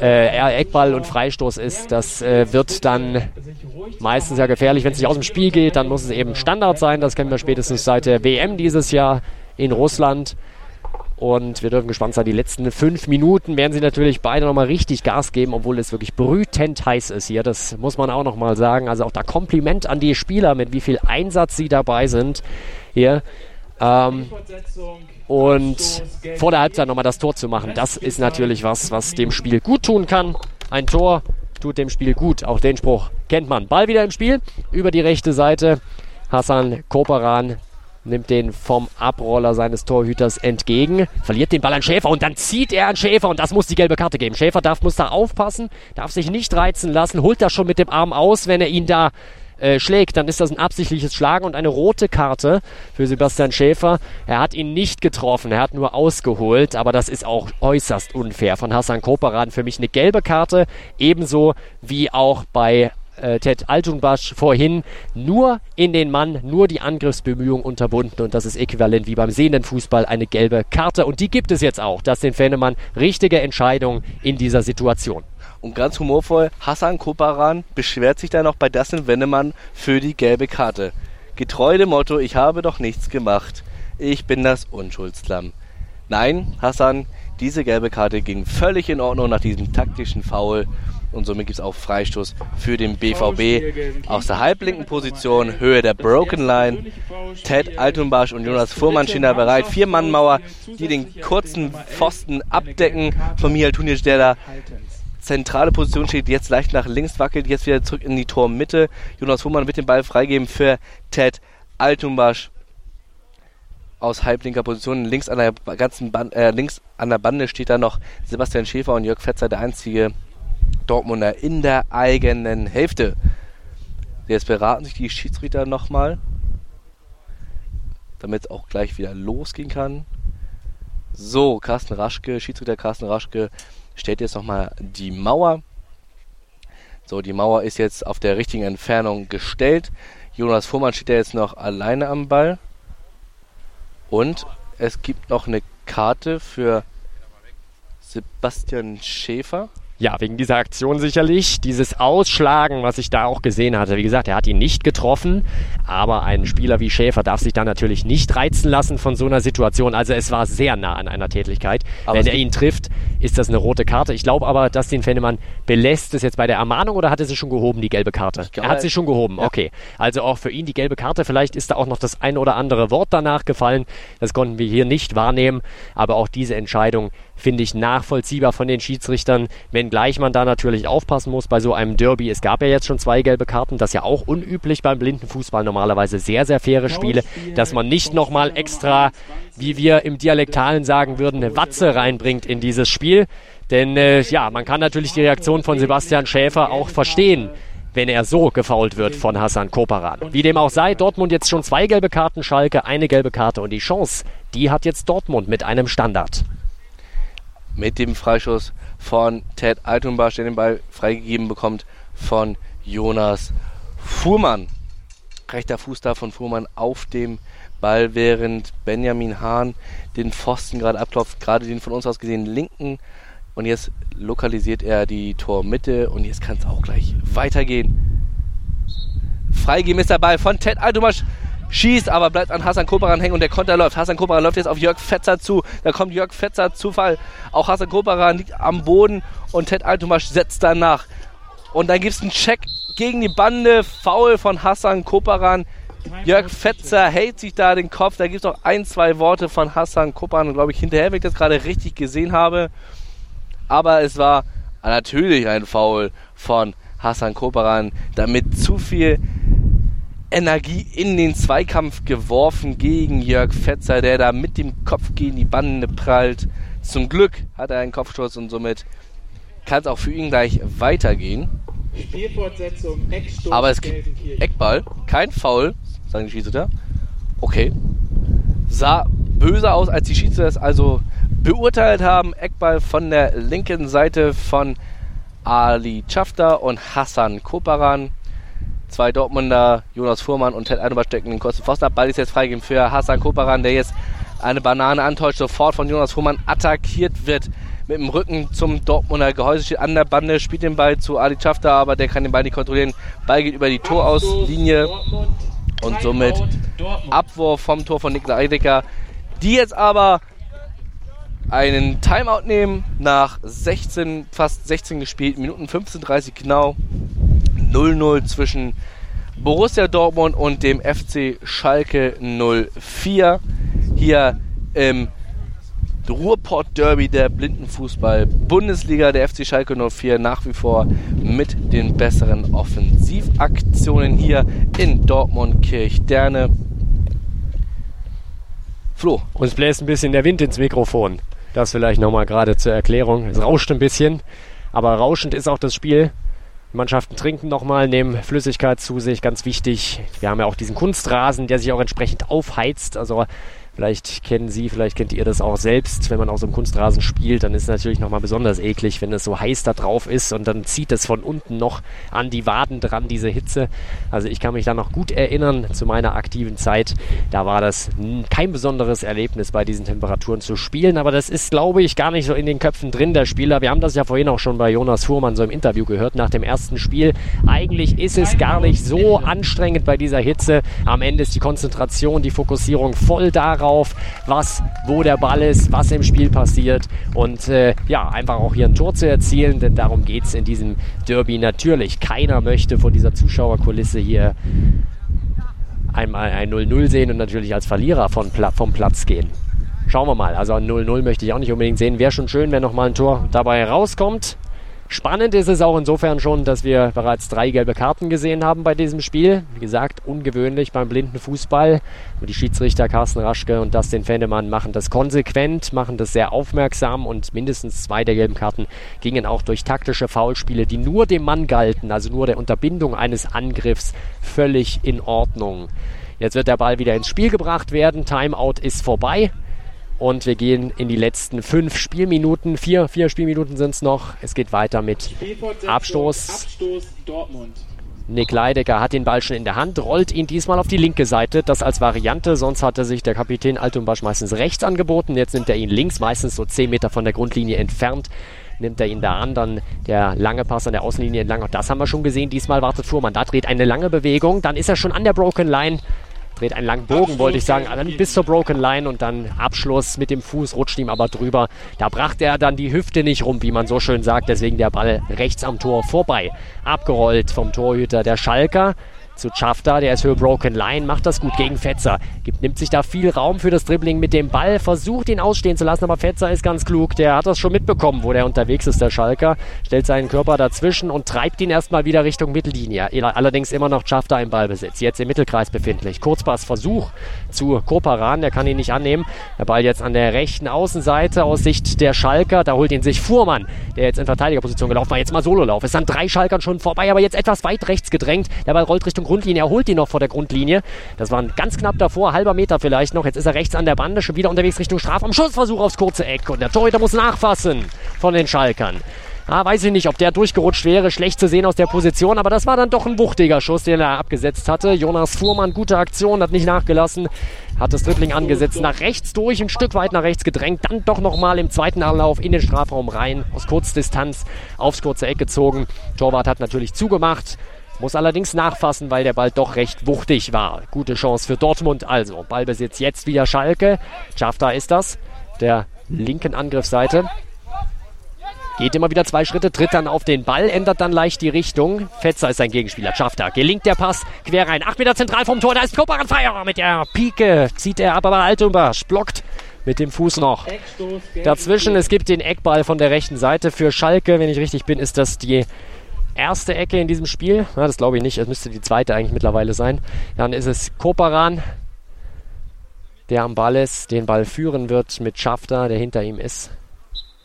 äh, Eckball und Freistoß ist, das äh, wird dann meistens ja gefährlich. Wenn es nicht aus dem Spiel geht, dann muss es eben Standard sein. Das kennen wir spätestens seit der WM dieses Jahr in Russland. Und wir dürfen gespannt sein. Die letzten fünf Minuten werden sie natürlich beide nochmal richtig Gas geben, obwohl es wirklich brütend heiß ist hier. Das muss man auch nochmal sagen. Also auch da Kompliment an die Spieler, mit wie viel Einsatz sie dabei sind hier. Ähm, und vor der Halbzeit nochmal das Tor zu machen, das ist natürlich was, was dem Spiel gut tun kann. Ein Tor tut dem Spiel gut. Auch den Spruch kennt man. Ball wieder im Spiel über die rechte Seite. Hassan Koperan nimmt den vom Abroller seines Torhüters entgegen, verliert den Ball an Schäfer und dann zieht er an Schäfer und das muss die gelbe Karte geben. Schäfer darf, muss da aufpassen, darf sich nicht reizen lassen, holt das schon mit dem Arm aus, wenn er ihn da äh, schlägt, dann ist das ein absichtliches Schlagen und eine rote Karte für Sebastian Schäfer. Er hat ihn nicht getroffen, er hat nur ausgeholt, aber das ist auch äußerst unfair von Hassan Koperan. Für mich eine gelbe Karte, ebenso wie auch bei äh, Ted Altunbasch vorhin nur in den Mann, nur die Angriffsbemühungen unterbunden und das ist äquivalent wie beim sehenden Fußball eine gelbe Karte und die gibt es jetzt auch. Das sind Fennemann richtige Entscheidung in dieser Situation. Und ganz humorvoll, Hassan Koparan beschwert sich dann noch bei Dustin Wennemann für die gelbe Karte. Getreu dem Motto, ich habe doch nichts gemacht. Ich bin das Unschuldslamm. Nein, Hassan, diese gelbe Karte ging völlig in Ordnung nach diesem taktischen Foul und somit gibt es auch Freistoß für den BVB aus der halblinken Position, Höhe der Broken Line. Ted Altunbasch und Jonas Fuhrmann stehen da bereit. Vier Mann Mauer, die den kurzen Pfosten abdecken von Michael Tunic, der da zentrale Position steht, jetzt leicht nach links wackelt, jetzt wieder zurück in die Tormitte. Jonas Fuhrmann wird den Ball freigeben für Ted Altunbasch aus halblinker Position. Links an der ganzen Band, äh, links an der Bande steht da noch Sebastian Schäfer und Jörg Fetzer, der einzige Dortmunder in der eigenen Hälfte. Jetzt beraten sich die Schiedsrichter nochmal, damit es auch gleich wieder losgehen kann. So, Carsten Raschke, Schiedsrichter Carsten Raschke stellt jetzt nochmal die Mauer. So, die Mauer ist jetzt auf der richtigen Entfernung gestellt. Jonas Fuhrmann steht ja jetzt noch alleine am Ball. Und es gibt noch eine Karte für Sebastian Schäfer. Ja, wegen dieser Aktion sicherlich. Dieses Ausschlagen, was ich da auch gesehen hatte. Wie gesagt, er hat ihn nicht getroffen, aber ein Spieler wie Schäfer darf sich da natürlich nicht reizen lassen von so einer Situation. Also es war sehr nah an einer Tätigkeit. Aber Wenn er ihn trifft, ist das eine rote Karte. Ich glaube aber, dass den Fennemann belässt es jetzt bei der Ermahnung oder hat er sie schon gehoben, die gelbe Karte? er hat sie schon gehoben, ja. okay. Also auch für ihn die gelbe Karte. Vielleicht ist da auch noch das ein oder andere Wort danach gefallen. Das konnten wir hier nicht wahrnehmen. Aber auch diese Entscheidung finde ich nachvollziehbar von den Schiedsrichtern, wenngleich man da natürlich aufpassen muss bei so einem Derby. Es gab ja jetzt schon zwei gelbe Karten, das ist ja auch unüblich beim blinden Fußball, normalerweise sehr, sehr faire Spiele, dass man nicht nochmal extra, wie wir im Dialektalen sagen würden, eine Watze reinbringt in dieses Spiel. Denn äh, ja, man kann natürlich die Reaktion von Sebastian Schäfer auch verstehen wenn er so gefault wird von Hassan Koparan. Wie dem auch sei, Dortmund jetzt schon zwei gelbe Karten, Schalke eine gelbe Karte und die Chance, die hat jetzt Dortmund mit einem Standard mit dem Freischuss von Ted Altunbach, der den Ball freigegeben bekommt von Jonas Fuhrmann. Rechter Fuß da von Fuhrmann auf dem Ball, während Benjamin Hahn den Pfosten gerade abklopft, gerade den von uns aus gesehen linken. Und jetzt lokalisiert er die Tormitte und jetzt kann es auch gleich weitergehen. Freigeben ist der Ball von Ted Altumasch schießt, aber bleibt an Hassan Koparan hängen und der Konter läuft. Hassan Koparan läuft jetzt auf Jörg Fetzer zu. Da kommt Jörg Fetzer Zufall. Auch Hassan Koparan liegt am Boden und Ted Altumasch setzt danach. Und dann gibt es einen Check gegen die Bande. Foul von Hassan Koparan. Jörg Fetzer hält sich da den Kopf. Da gibt es noch ein, zwei Worte von Hassan Koparan, glaube ich, hinterher, wenn ich das gerade richtig gesehen habe. Aber es war natürlich ein Foul von Hassan Koparan, damit zu viel Energie in den Zweikampf geworfen gegen Jörg Fetzer, der da mit dem Kopf gegen die Bande prallt. Zum Glück hat er einen Kopfstoß und somit kann es auch für ihn gleich weitergehen. Spielfortsetzung, Eckstoß, Aber es gibt Eckball, kein Foul, sagen die Schiedsrichter. Okay. Sah böse aus, als die Schiedsrichter es also beurteilt haben. Eckball von der linken Seite von Ali Chafta und Hassan Koparan. Zwei Dortmunder, Jonas Fuhrmann und Ted Eidenbach stecken den kurzen Pfosten ab. Ball ist jetzt freigegeben für Hassan Koparan, der jetzt eine Banane antäuscht, sofort von Jonas Fuhrmann attackiert wird. Mit dem Rücken zum Dortmunder Gehäuse steht an der Bande, spielt den Ball zu Ali Schafter, aber der kann den Ball nicht kontrollieren. Ball geht über die Torauslinie und somit Abwurf vom Tor von Niklas Eidecker, die jetzt aber einen Timeout nehmen nach 16, fast 16 gespielten Minuten, 15:30 genau. 0-0 zwischen Borussia Dortmund und dem FC Schalke 04. Hier im Ruhrpott-Derby der Blindenfußball-Bundesliga. Der FC Schalke 04 nach wie vor mit den besseren Offensivaktionen hier in Dortmund-Kirchderne. Flo. Uns bläst ein bisschen der Wind ins Mikrofon. Das vielleicht nochmal gerade zur Erklärung. Es rauscht ein bisschen, aber rauschend ist auch das Spiel. Mannschaften trinken nochmal, nehmen Flüssigkeit zu sich, ganz wichtig. Wir haben ja auch diesen Kunstrasen, der sich auch entsprechend aufheizt. Also Vielleicht kennen Sie, vielleicht kennt ihr das auch selbst. Wenn man auf so einem Kunstrasen spielt, dann ist es natürlich nochmal besonders eklig, wenn es so heiß da drauf ist und dann zieht es von unten noch an die Waden dran, diese Hitze. Also ich kann mich da noch gut erinnern zu meiner aktiven Zeit. Da war das kein besonderes Erlebnis, bei diesen Temperaturen zu spielen. Aber das ist, glaube ich, gar nicht so in den Köpfen drin der Spieler. Wir haben das ja vorhin auch schon bei Jonas Fuhrmann so im Interview gehört nach dem ersten Spiel. Eigentlich ist es gar nicht so anstrengend bei dieser Hitze. Am Ende ist die Konzentration, die Fokussierung voll darauf drauf, was, wo der Ball ist, was im Spiel passiert und äh, ja, einfach auch hier ein Tor zu erzielen, denn darum geht es in diesem Derby natürlich. Keiner möchte von dieser Zuschauerkulisse hier einmal ein 0-0 sehen und natürlich als Verlierer von, vom Platz gehen. Schauen wir mal. Also ein 0-0 möchte ich auch nicht unbedingt sehen. Wäre schon schön, wenn nochmal ein Tor dabei rauskommt. Spannend ist es auch insofern schon, dass wir bereits drei gelbe Karten gesehen haben bei diesem Spiel. Wie gesagt, ungewöhnlich beim blinden Fußball. die Schiedsrichter Carsten Raschke und Dustin Fennemann machen das konsequent, machen das sehr aufmerksam und mindestens zwei der gelben Karten gingen auch durch taktische Foulspiele, die nur dem Mann galten, also nur der Unterbindung eines Angriffs, völlig in Ordnung. Jetzt wird der Ball wieder ins Spiel gebracht werden. Timeout ist vorbei. Und wir gehen in die letzten fünf Spielminuten. Vier, vier Spielminuten sind es noch. Es geht weiter mit Abstoß. Abstoß Dortmund. Nick Leidecker hat den Ball schon in der Hand, rollt ihn diesmal auf die linke Seite. Das als Variante. Sonst hatte sich der Kapitän Altumbasch meistens rechts angeboten. Jetzt nimmt er ihn links, meistens so 10 Meter von der Grundlinie entfernt. Nimmt er ihn da an, dann der lange Pass an der Außenlinie entlang. Auch das haben wir schon gesehen. Diesmal wartet Fuhrmann. Da dreht eine lange Bewegung. Dann ist er schon an der Broken Line dreht einen langen Bogen, wollte ich sagen, dann bis zur Broken Line und dann Abschluss mit dem Fuß, rutscht ihm aber drüber. Da brachte er dann die Hüfte nicht rum, wie man so schön sagt, deswegen der Ball rechts am Tor vorbei. Abgerollt vom Torhüter der Schalker zu Schafter, der ist für Broken Line, macht das gut gegen Fetzer. Gibt, nimmt sich da viel Raum für das Dribbling mit dem Ball, versucht ihn ausstehen zu lassen, aber Fetzer ist ganz klug, der hat das schon mitbekommen, wo der unterwegs ist, der Schalker, stellt seinen Körper dazwischen und treibt ihn erstmal wieder Richtung Mittellinie. Allerdings immer noch Schafter im Ballbesitz, jetzt im Mittelkreis befindlich. Kurzpassversuch zu Koparan, der kann ihn nicht annehmen. Der Ball jetzt an der rechten Außenseite aus Sicht der Schalker, da holt ihn sich Fuhrmann, der jetzt in Verteidigerposition gelaufen war, jetzt mal Sololauf. Ist an drei Schalkern schon vorbei, aber jetzt etwas weit rechts gedrängt. Der Ball rollt Richtung Grundlinie, er holt ihn noch vor der Grundlinie. Das war ganz knapp davor, halber Meter vielleicht noch. Jetzt ist er rechts an der Bande, schon wieder unterwegs Richtung Strafraum. Schussversuch aufs kurze Eck und der Torhüter muss nachfassen von den Schalkern. Ah, weiß ich nicht, ob der durchgerutscht wäre. Schlecht zu sehen aus der Position, aber das war dann doch ein wuchtiger Schuss, den er abgesetzt hatte. Jonas Fuhrmann, gute Aktion, hat nicht nachgelassen. Hat das Dribbling angesetzt, nach rechts durch, ein Stück weit nach rechts gedrängt, dann doch nochmal im zweiten Anlauf in den Strafraum rein, aus Kurzdistanz aufs kurze Eck gezogen. Torwart hat natürlich zugemacht. Muss allerdings nachfassen, weil der Ball doch recht wuchtig war. Gute Chance für Dortmund also. Ballbesitz jetzt wieder Schalke. Schafter ist das. Der linken Angriffsseite. Geht immer wieder zwei Schritte, tritt dann auf den Ball, ändert dann leicht die Richtung. Fetzer ist sein Gegenspieler, Schafter. Gelingt der Pass, quer rein. Acht Meter zentral vom Tor, da ist Koparan Feier. Mit der Pike zieht er ab, aber Altumbasch blockt mit dem Fuß noch. Dazwischen, es gibt den Eckball von der rechten Seite für Schalke. Wenn ich richtig bin, ist das die erste Ecke in diesem Spiel. Ja, das glaube ich nicht, es müsste die zweite eigentlich mittlerweile sein. Dann ist es Koparan, der am Ball ist, den Ball führen wird mit Schafter, der hinter ihm ist.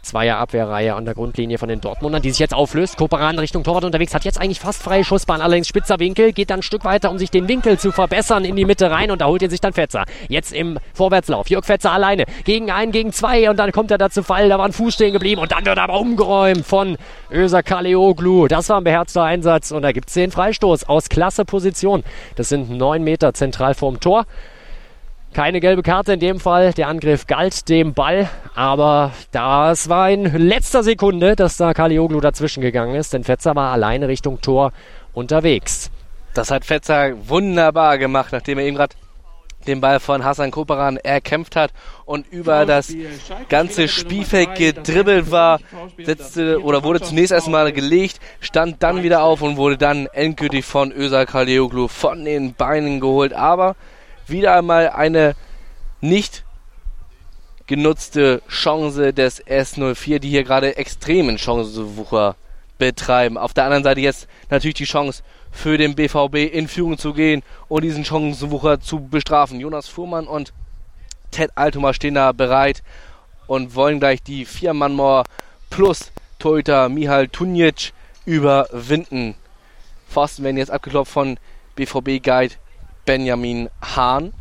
Zweier Abwehrreihe an der Grundlinie von den Dortmundern, die sich jetzt auflöst. Koperan Richtung Torwart unterwegs, hat jetzt eigentlich fast freie Schussbahn, allerdings spitzer Winkel, geht dann ein Stück weiter, um sich den Winkel zu verbessern, in die Mitte rein und da holt er sich dann Fetzer. Jetzt im Vorwärtslauf. Jörg Fetzer alleine gegen einen, gegen zwei und dann kommt er da zu Fall, da war ein Fuß stehen geblieben und dann wird er aber umgeräumt von Öser Kaleoglu. Das war ein beherzter Einsatz und da gibt es den Freistoß aus klasse Position. Das sind neun Meter zentral vorm Tor. Keine gelbe Karte in dem Fall. Der Angriff galt dem Ball. Aber das war in letzter Sekunde, dass da Kalioglu dazwischen gegangen ist. Denn Fetzer war alleine Richtung Tor unterwegs. Das hat Fetzer wunderbar gemacht, nachdem er eben gerade den Ball von Hassan Koperan erkämpft hat und über das ganze Spielfeld gedribbelt war, setzte oder wurde zunächst erstmal gelegt, stand dann wieder auf und wurde dann endgültig von Ösal Kalioglu von den Beinen geholt. Aber wieder einmal eine nicht genutzte Chance des S04, die hier gerade extremen Chancenwucher betreiben. Auf der anderen Seite jetzt natürlich die Chance für den BVB in Führung zu gehen und diesen Chancenwucher zu bestrafen. Jonas Fuhrmann und Ted Altoma stehen da bereit und wollen gleich die Vier-Mann-Mauer plus Torhüter Mihal Tunjic überwinden. Pfosten werden jetzt abgeklopft von BVB-Guide Benjamin Hahn,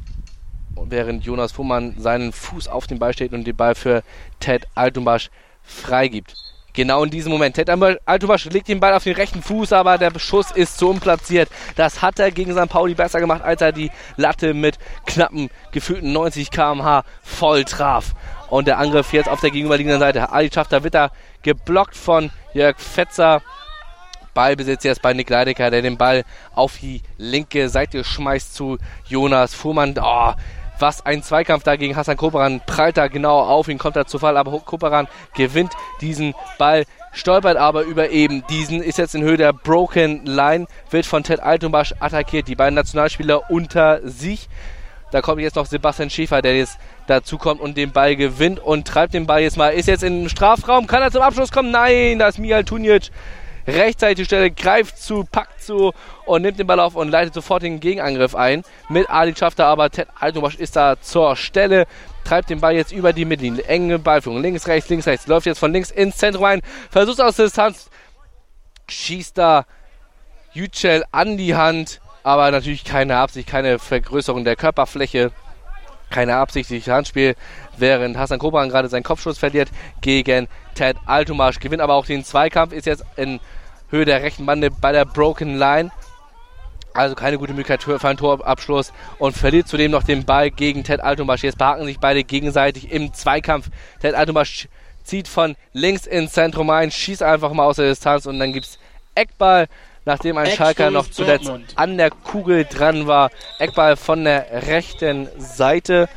während Jonas Fuhrmann seinen Fuß auf den Ball steht und den Ball für Ted Altumbasch freigibt. Genau in diesem Moment. Ted Altumbasch legt den Ball auf den rechten Fuß, aber der Schuss ist so unplatziert. Das hat er gegen St. Pauli besser gemacht, als er die Latte mit knappen, gefühlten 90 km/h voll traf. Und der Angriff jetzt auf der gegenüberliegenden Seite. Ali Schafter wird da geblockt von Jörg Fetzer. Ballbesitz jetzt bei Nick Leidecker, der den Ball auf die linke Seite schmeißt zu Jonas Fuhrmann. Oh, was ein Zweikampf da gegen Hassan Koperan. Prallt da genau auf ihn, kommt da zu Fall, aber Koperan gewinnt diesen Ball, stolpert aber über eben diesen, ist jetzt in Höhe der Broken Line, wird von Ted Altumbasch attackiert. Die beiden Nationalspieler unter sich. Da kommt jetzt noch Sebastian Schäfer, der jetzt dazu kommt und den Ball gewinnt und treibt den Ball jetzt mal. Ist jetzt im Strafraum, kann er zum Abschluss kommen? Nein, da ist Mihal Tunic rechtzeitig Stelle, greift zu, packt zu und nimmt den Ball auf und leitet sofort den Gegenangriff ein. Mit Ali Schafter aber Ted Altomasch ist da zur Stelle, treibt den Ball jetzt über die Mittellinie. Enge Ballführung, links, rechts, links, rechts. Läuft jetzt von links ins Zentrum rein, versucht aus Distanz, schießt da Yücel an die Hand, aber natürlich keine Absicht, keine Vergrößerung der Körperfläche. Keine absichtliche Handspiel, während Hassan Koban gerade seinen Kopfschuss verliert gegen Ted Altomasch. Gewinnt aber auch den Zweikampf, ist jetzt in Höhe der rechten Bande bei der Broken Line. Also keine gute Möglichkeit für einen Torabschluss und verliert zudem noch den Ball gegen Ted Altomasch. Jetzt behaken sich beide gegenseitig im Zweikampf. Ted Altomasch zieht von links ins Zentrum ein, schießt einfach mal aus der Distanz und dann gibt es Eckball nachdem ein Schalker noch zuletzt Dortmund. an der Kugel dran war. Eckball von der rechten Seite.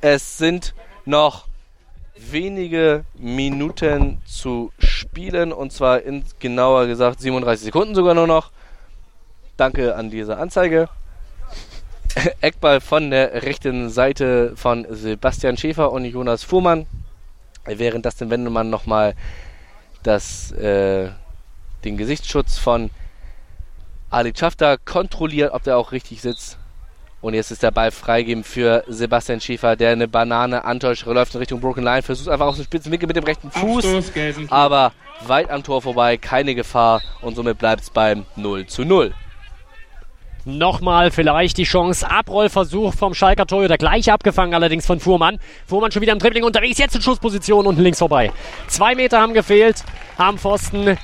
Es sind noch wenige Minuten zu spielen und zwar in genauer gesagt 37 Sekunden sogar nur noch. Danke an diese Anzeige. [laughs] Eckball von der rechten Seite von Sebastian Schäfer und Jonas Fuhrmann. Während das den Wendemann nochmal das, äh, den Gesichtsschutz von Ali Schafter kontrolliert, ob der auch richtig sitzt. Und jetzt ist der Ball freigeben für Sebastian Schäfer, der eine Banane antäuscht, läuft in Richtung Broken Line, versucht einfach aus dem Spitzenwinkel mit dem rechten Fuß, aber weit am Tor vorbei, keine Gefahr und somit bleibt es beim 0 zu 0. Nochmal vielleicht die Chance. Abrollversuch vom Schalker Torhüter. Gleich abgefangen allerdings von Fuhrmann. Fuhrmann schon wieder im Dribbling unterwegs. Jetzt in Schussposition unten links vorbei. Zwei Meter haben gefehlt am Pfosten.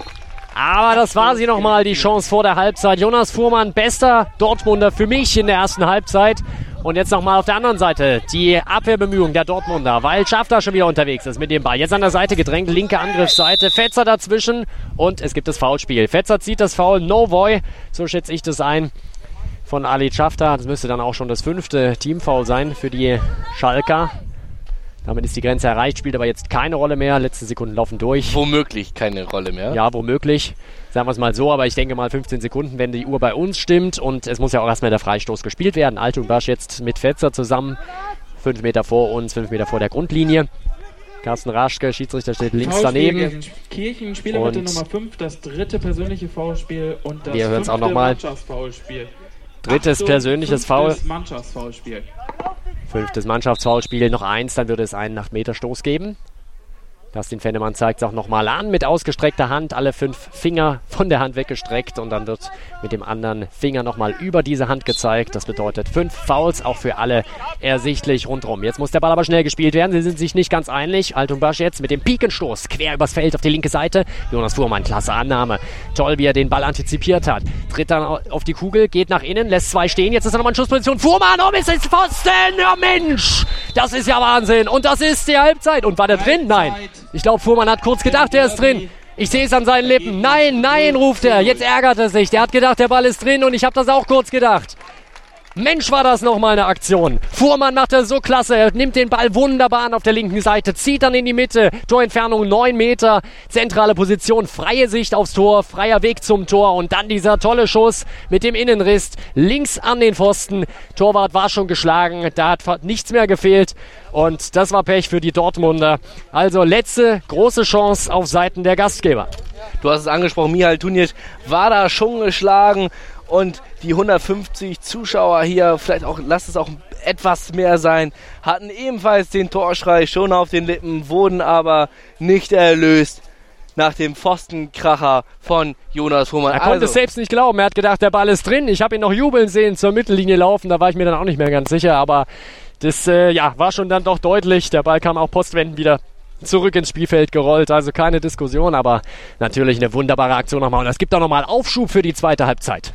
Aber das war sie nochmal, die Chance vor der Halbzeit. Jonas Fuhrmann, bester Dortmunder für mich in der ersten Halbzeit. Und jetzt nochmal auf der anderen Seite die Abwehrbemühung der Dortmunder, weil Schafter schon wieder unterwegs ist mit dem Ball. Jetzt an der Seite gedrängt, linke Angriffsseite, Fetzer dazwischen und es gibt das Foulspiel. Fetzer zieht das Foul, no voy, so schätze ich das ein von Ali Schafter. Das müsste dann auch schon das fünfte Teamfoul sein für die Schalker. Damit ist die Grenze erreicht, spielt aber jetzt keine Rolle mehr. Letzte Sekunden laufen durch. Womöglich keine Rolle mehr. Ja, womöglich. Sagen wir es mal so, aber ich denke mal 15 Sekunden, wenn die Uhr bei uns stimmt. Und es muss ja auch erstmal der Freistoß gespielt werden. Alt und Basch jetzt mit Fetzer zusammen. Fünf Meter vor uns, fünf Meter vor der Grundlinie. Carsten Raschke, Schiedsrichter steht links daneben. Kirchen, Spielermitte Nummer 5, das dritte persönliche Foulspiel und das wir fünfte Mannschaftsfoulspiel. Drittes Achtung, persönliches Foul. Mannschaftsfoulspiel. Fünftes Mannschaftsfoulspiel, noch eins, dann würde es einen 8-Meter-Stoß geben. Dustin Fennemann zeigt es auch nochmal an mit ausgestreckter Hand, alle fünf Finger von der Hand weggestreckt und dann wird mit dem anderen Finger nochmal über diese Hand gezeigt. Das bedeutet fünf Fouls, auch für alle ersichtlich rundherum. Jetzt muss der Ball aber schnell gespielt werden. Sie sind sich nicht ganz einig. Altung Basch jetzt mit dem Pikenstoß quer übers Feld auf die linke Seite. Jonas Fuhrmann, klasse Annahme. Toll, wie er den Ball antizipiert hat. Tritt dann auf die Kugel, geht nach innen, lässt zwei stehen. Jetzt ist er nochmal in Schussposition. Fuhrmann, oh, ist Pfosten! Ja, Mensch! Das ist ja Wahnsinn. Und das ist die Halbzeit. Und war der drin? Nein. Ich glaube, Fuhrmann hat kurz gedacht, er ist drin. Ich sehe es an seinen Lippen. Nein, nein, ruft er. Jetzt ärgert er sich. Der hat gedacht, der Ball ist drin und ich habe das auch kurz gedacht. Mensch, war das nochmal eine Aktion. Fuhrmann macht das so klasse. Er nimmt den Ball wunderbar an auf der linken Seite, zieht dann in die Mitte. Torentfernung 9 Meter. Zentrale Position, freie Sicht aufs Tor, freier Weg zum Tor. Und dann dieser tolle Schuss mit dem Innenriss links an den Pfosten. Torwart war schon geschlagen. Da hat nichts mehr gefehlt. Und das war Pech für die Dortmunder. Also letzte große Chance auf Seiten der Gastgeber. Du hast es angesprochen, Mihal Tunic war da schon geschlagen und die 150 Zuschauer hier, vielleicht auch, lass es auch etwas mehr sein, hatten ebenfalls den Torschrei schon auf den Lippen, wurden aber nicht erlöst nach dem Pfostenkracher von Jonas Fuhrmann. Er konnte also, es selbst nicht glauben. Er hat gedacht, der Ball ist drin. Ich habe ihn noch jubeln sehen, zur Mittellinie laufen. Da war ich mir dann auch nicht mehr ganz sicher. Aber das äh, ja, war schon dann doch deutlich. Der Ball kam auch postwendend wieder zurück ins Spielfeld gerollt. Also keine Diskussion, aber natürlich eine wunderbare Aktion nochmal. Und es gibt auch nochmal Aufschub für die zweite Halbzeit.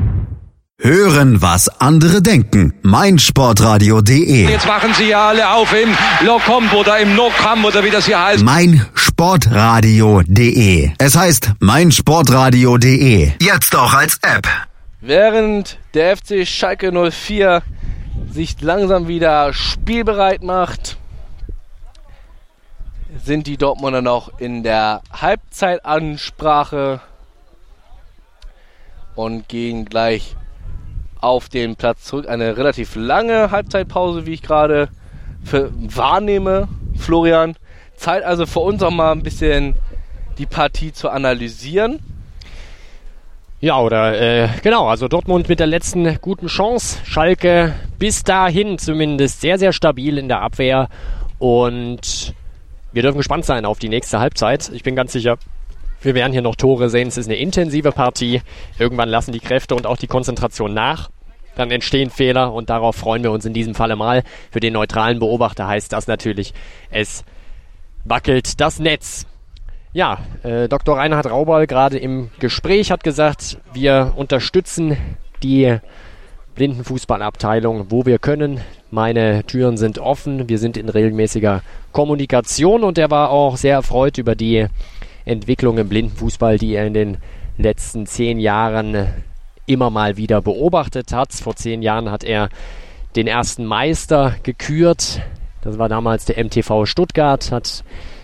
Hören, was andere denken. meinsportradio.de Jetzt machen sie ja alle auf im Locomp oder im Nocam oder wie das hier heißt. meinsportradio.de Es heißt meinsportradio.de. Jetzt auch als App. Während der FC Schalke 04 sich langsam wieder spielbereit macht, sind die Dortmunder noch in der Halbzeitansprache und gehen gleich auf den Platz zurück. Eine relativ lange Halbzeitpause, wie ich gerade wahrnehme, Florian. Zeit also für uns auch mal ein bisschen die Partie zu analysieren. Ja, oder äh, genau, also Dortmund mit der letzten guten Chance. Schalke bis dahin zumindest sehr, sehr stabil in der Abwehr. Und wir dürfen gespannt sein auf die nächste Halbzeit. Ich bin ganz sicher, wir werden hier noch Tore sehen. Es ist eine intensive Partie. Irgendwann lassen die Kräfte und auch die Konzentration nach. Dann entstehen Fehler und darauf freuen wir uns in diesem Falle mal. Für den neutralen Beobachter heißt das natürlich, es wackelt das Netz. Ja, äh, Dr. Reinhard Raubal gerade im Gespräch hat gesagt, wir unterstützen die Blindenfußballabteilung, wo wir können. Meine Türen sind offen, wir sind in regelmäßiger Kommunikation und er war auch sehr erfreut über die Entwicklung im Blindenfußball, die er in den letzten zehn Jahren immer mal wieder beobachtet hat. Vor zehn Jahren hat er den ersten Meister gekürt. Das war damals der MTV Stuttgart, hat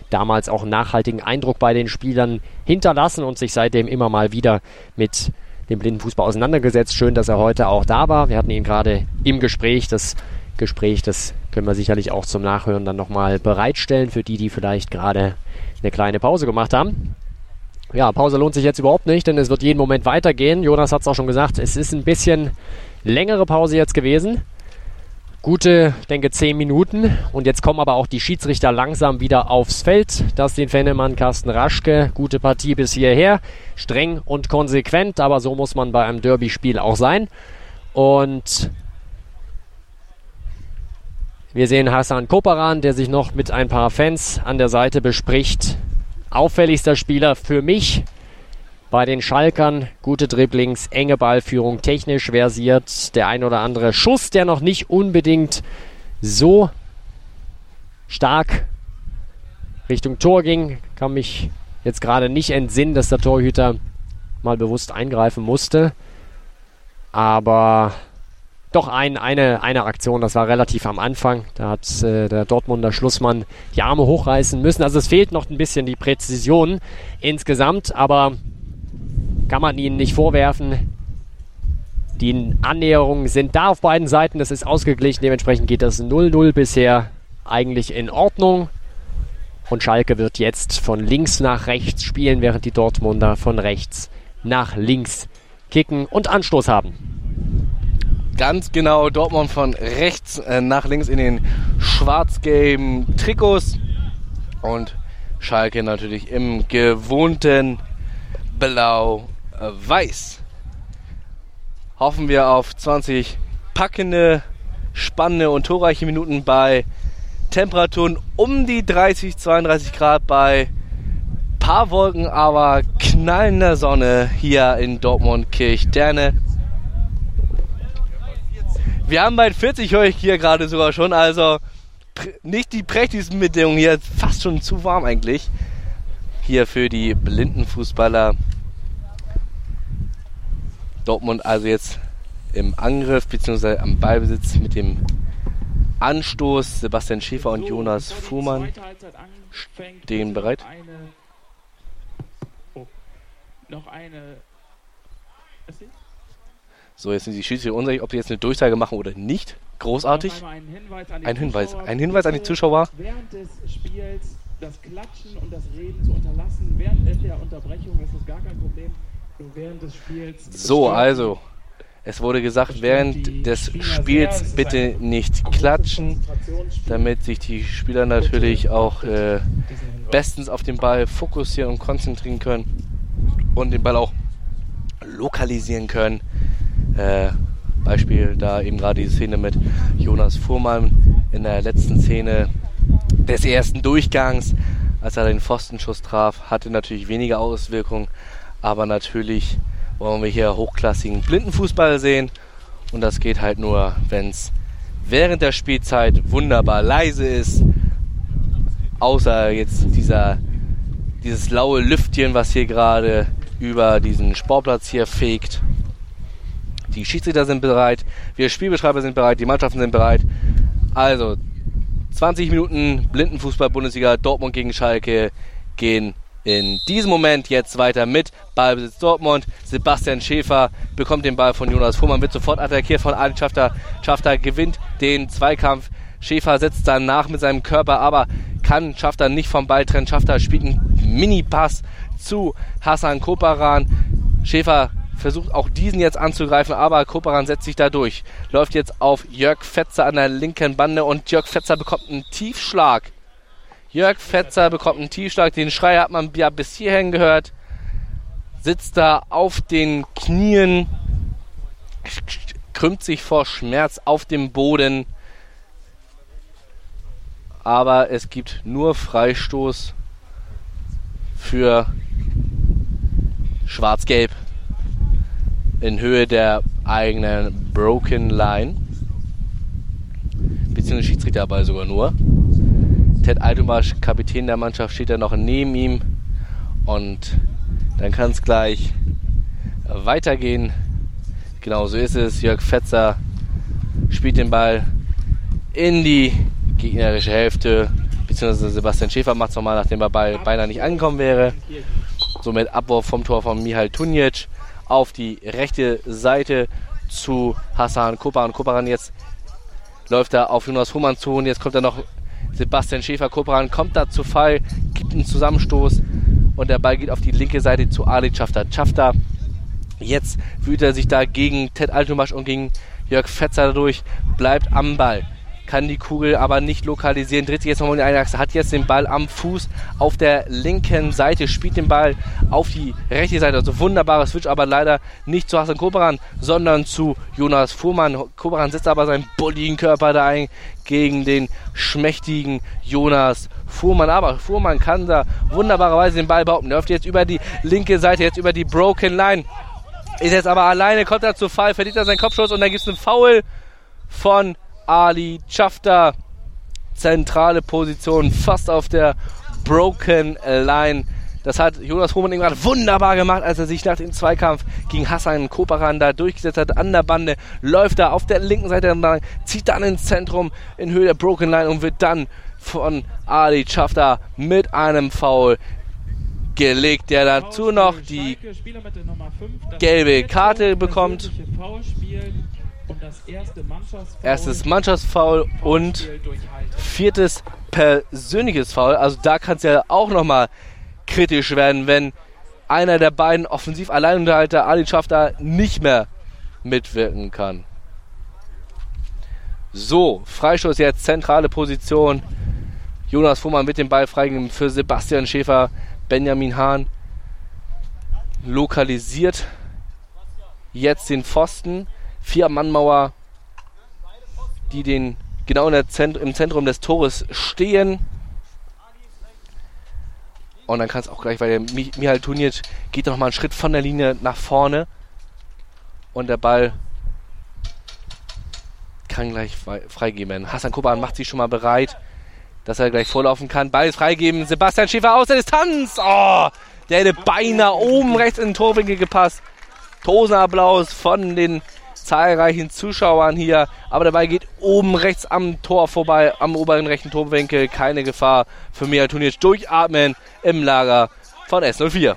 damals auch einen nachhaltigen Eindruck bei den Spielern hinterlassen und sich seitdem immer mal wieder mit dem Blindenfußball auseinandergesetzt. Schön, dass er heute auch da war. Wir hatten ihn gerade im Gespräch. Das Gespräch. Das können wir sicherlich auch zum Nachhören dann nochmal bereitstellen für die, die vielleicht gerade eine kleine Pause gemacht haben. Ja, Pause lohnt sich jetzt überhaupt nicht, denn es wird jeden Moment weitergehen. Jonas hat es auch schon gesagt, es ist ein bisschen längere Pause jetzt gewesen. Gute, denke, 10 Minuten. Und jetzt kommen aber auch die Schiedsrichter langsam wieder aufs Feld. Das den Fennemann, Carsten Raschke. Gute Partie bis hierher. Streng und konsequent, aber so muss man bei einem Derby-Spiel auch sein. Und wir sehen Hassan Koparan, der sich noch mit ein paar Fans an der Seite bespricht. Auffälligster Spieler für mich bei den Schalkern. Gute Dribblings, enge Ballführung, technisch versiert. Der ein oder andere Schuss, der noch nicht unbedingt so stark Richtung Tor ging. Kann mich jetzt gerade nicht entsinnen, dass der Torhüter mal bewusst eingreifen musste. Aber doch ein, eine, eine Aktion, das war relativ am Anfang. Da hat äh, der Dortmunder Schlussmann die Arme hochreißen müssen. Also es fehlt noch ein bisschen die Präzision insgesamt, aber kann man ihnen nicht vorwerfen. Die Annäherungen sind da auf beiden Seiten. Das ist ausgeglichen. Dementsprechend geht das 0-0 bisher eigentlich in Ordnung. Und Schalke wird jetzt von links nach rechts spielen, während die Dortmunder von rechts nach links kicken und Anstoß haben. Ganz genau, Dortmund von rechts äh, nach links in den schwarz-gelben Trikots und Schalke natürlich im gewohnten Blau-Weiß. Hoffen wir auf 20 packende, spannende und torreiche Minuten bei Temperaturen um die 30, 32 Grad bei paar Wolken, aber knallender Sonne hier in Dortmund Kirchderne. Wir haben bald 40 höre ich hier gerade sogar schon, also nicht die prächtigsten Bedingungen hier, fast schon zu warm eigentlich. Hier für die blinden Fußballer. Dortmund also jetzt im Angriff bzw. am Ballbesitz mit dem Anstoß. Sebastian Schäfer und Jonas Fuhrmann stehen bereit. Oh, noch eine. So, jetzt sind die Schiedsrichter unsicher, ob sie jetzt eine Durchsage machen oder nicht. Großartig. Ein Hinweis, ein Hinweis an die Zuschauer. Während des Spiels das Klatschen und das Reden zu unterlassen. Während der Unterbrechung ist das gar kein Problem. Nur während des Spiels. So, also. Es wurde gesagt, während des Spiels bitte nicht klatschen, damit sich die Spieler natürlich auch äh, bestens auf den Ball fokussieren und konzentrieren können und den Ball auch lokalisieren können. Äh, Beispiel da eben gerade die Szene mit Jonas Fuhrmann in der letzten Szene des ersten Durchgangs, als er den Pfostenschuss traf, hatte natürlich weniger Auswirkungen, aber natürlich wollen wir hier hochklassigen Blindenfußball sehen. Und das geht halt nur, wenn es während der Spielzeit wunderbar leise ist, außer jetzt dieser dieses laue Lüftchen, was hier gerade über diesen Sportplatz hier fegt. Die Schiedsrichter sind bereit, wir Spielbeschreiber sind bereit, die Mannschaften sind bereit. Also 20 Minuten Blindenfußball-Bundesliga Dortmund gegen Schalke gehen in diesem Moment jetzt weiter mit Ballbesitz Dortmund. Sebastian Schäfer bekommt den Ball von Jonas Fuhrmann, wird sofort attackiert von Adi Schafter. Schafter gewinnt den Zweikampf. Schäfer setzt dann nach mit seinem Körper, aber kann Schafter nicht vom Ball trennen. Schafter spielt einen Mini-Pass zu Hassan Koparan. Schäfer versucht auch diesen jetzt anzugreifen, aber Koparan setzt sich da durch. Läuft jetzt auf Jörg Fetzer an der linken Bande und Jörg Fetzer bekommt einen Tiefschlag. Jörg Fetzer bekommt einen Tiefschlag, den Schrei hat man ja bis hierhin gehört. Sitzt da auf den Knien, krümmt sich vor Schmerz auf dem Boden. Aber es gibt nur Freistoß für Schwarz-Gelb in Höhe der eigenen Broken Line. Beziehungsweise Schiedsrichterball sogar nur. Ted Altomarsch, Kapitän der Mannschaft, steht da noch neben ihm. Und dann kann es gleich weitergehen. Genau so ist es. Jörg Fetzer spielt den Ball in die gegnerische Hälfte. Beziehungsweise Sebastian Schäfer macht es nochmal, nachdem er beinahe nicht angekommen wäre. Somit Abwurf vom Tor von Mihal Tunjic auf die rechte Seite zu Hassan Koparan. Koparan jetzt läuft er auf Jonas Fuhrmann zu und jetzt kommt er noch Sebastian Schäfer Koperan, kommt da zu Fall, gibt einen Zusammenstoß und der Ball geht auf die linke Seite zu Ali Schafter. Schafter jetzt wühlt er sich da gegen Ted Altomasch und gegen Jörg Fetzer durch, bleibt am Ball kann die Kugel aber nicht lokalisieren, dreht sich jetzt nochmal in die eine Achse, hat jetzt den Ball am Fuß auf der linken Seite, spielt den Ball auf die rechte Seite. Also wunderbarer Switch, aber leider nicht zu Hassan Koperan, sondern zu Jonas Fuhrmann. Koperan setzt aber seinen bulligen Körper da ein gegen den schmächtigen Jonas Fuhrmann. Aber Fuhrmann kann da wunderbarerweise den Ball behaupten. Läuft jetzt über die linke Seite, jetzt über die Broken Line. Ist jetzt aber alleine, kommt er zu Fall, verdient er seinen Kopfschuss und dann gibt es einen Foul von Ali Chafta. Zentrale Position, fast auf der Broken Line. Das hat Jonas Hohmann gerade wunderbar gemacht, als er sich nach dem Zweikampf gegen Hassan Koparan da durchgesetzt hat. An der Bande läuft er auf der linken Seite zieht dann ins Zentrum in Höhe der Broken Line und wird dann von Ali Chafta mit einem Foul gelegt, der dazu noch die gelbe Karte bekommt. Erstes Mannschaftsfoul und viertes persönliches Foul. Also da kann es ja auch nochmal kritisch werden, wenn einer der beiden Offensiv-Alleinunterhalter Ali Schafter nicht mehr mitwirken kann. So, Freistoß jetzt, zentrale Position. Jonas Fuhrmann mit dem Ball freigegeben für Sebastian Schäfer. Benjamin Hahn lokalisiert jetzt den Pfosten. Vier-Mann-Mauer, die den genau Zent im Zentrum des Tores stehen. Und dann kann es auch gleich, weil der Michael Tunic geht noch mal einen Schritt von der Linie nach vorne. Und der Ball kann gleich freigeben. Hassan Koban macht sich schon mal bereit, dass er gleich vorlaufen kann. Ball ist freigeben. Sebastian Schäfer aus der Distanz. Oh, der hätte beinahe oben rechts in den Torwinkel gepasst. Tosenapplaus von den zahlreichen Zuschauern hier. Aber dabei geht oben rechts am Tor vorbei, am oberen rechten Torwinkel. Keine Gefahr für Mia Tunic. Durchatmen im Lager von S04.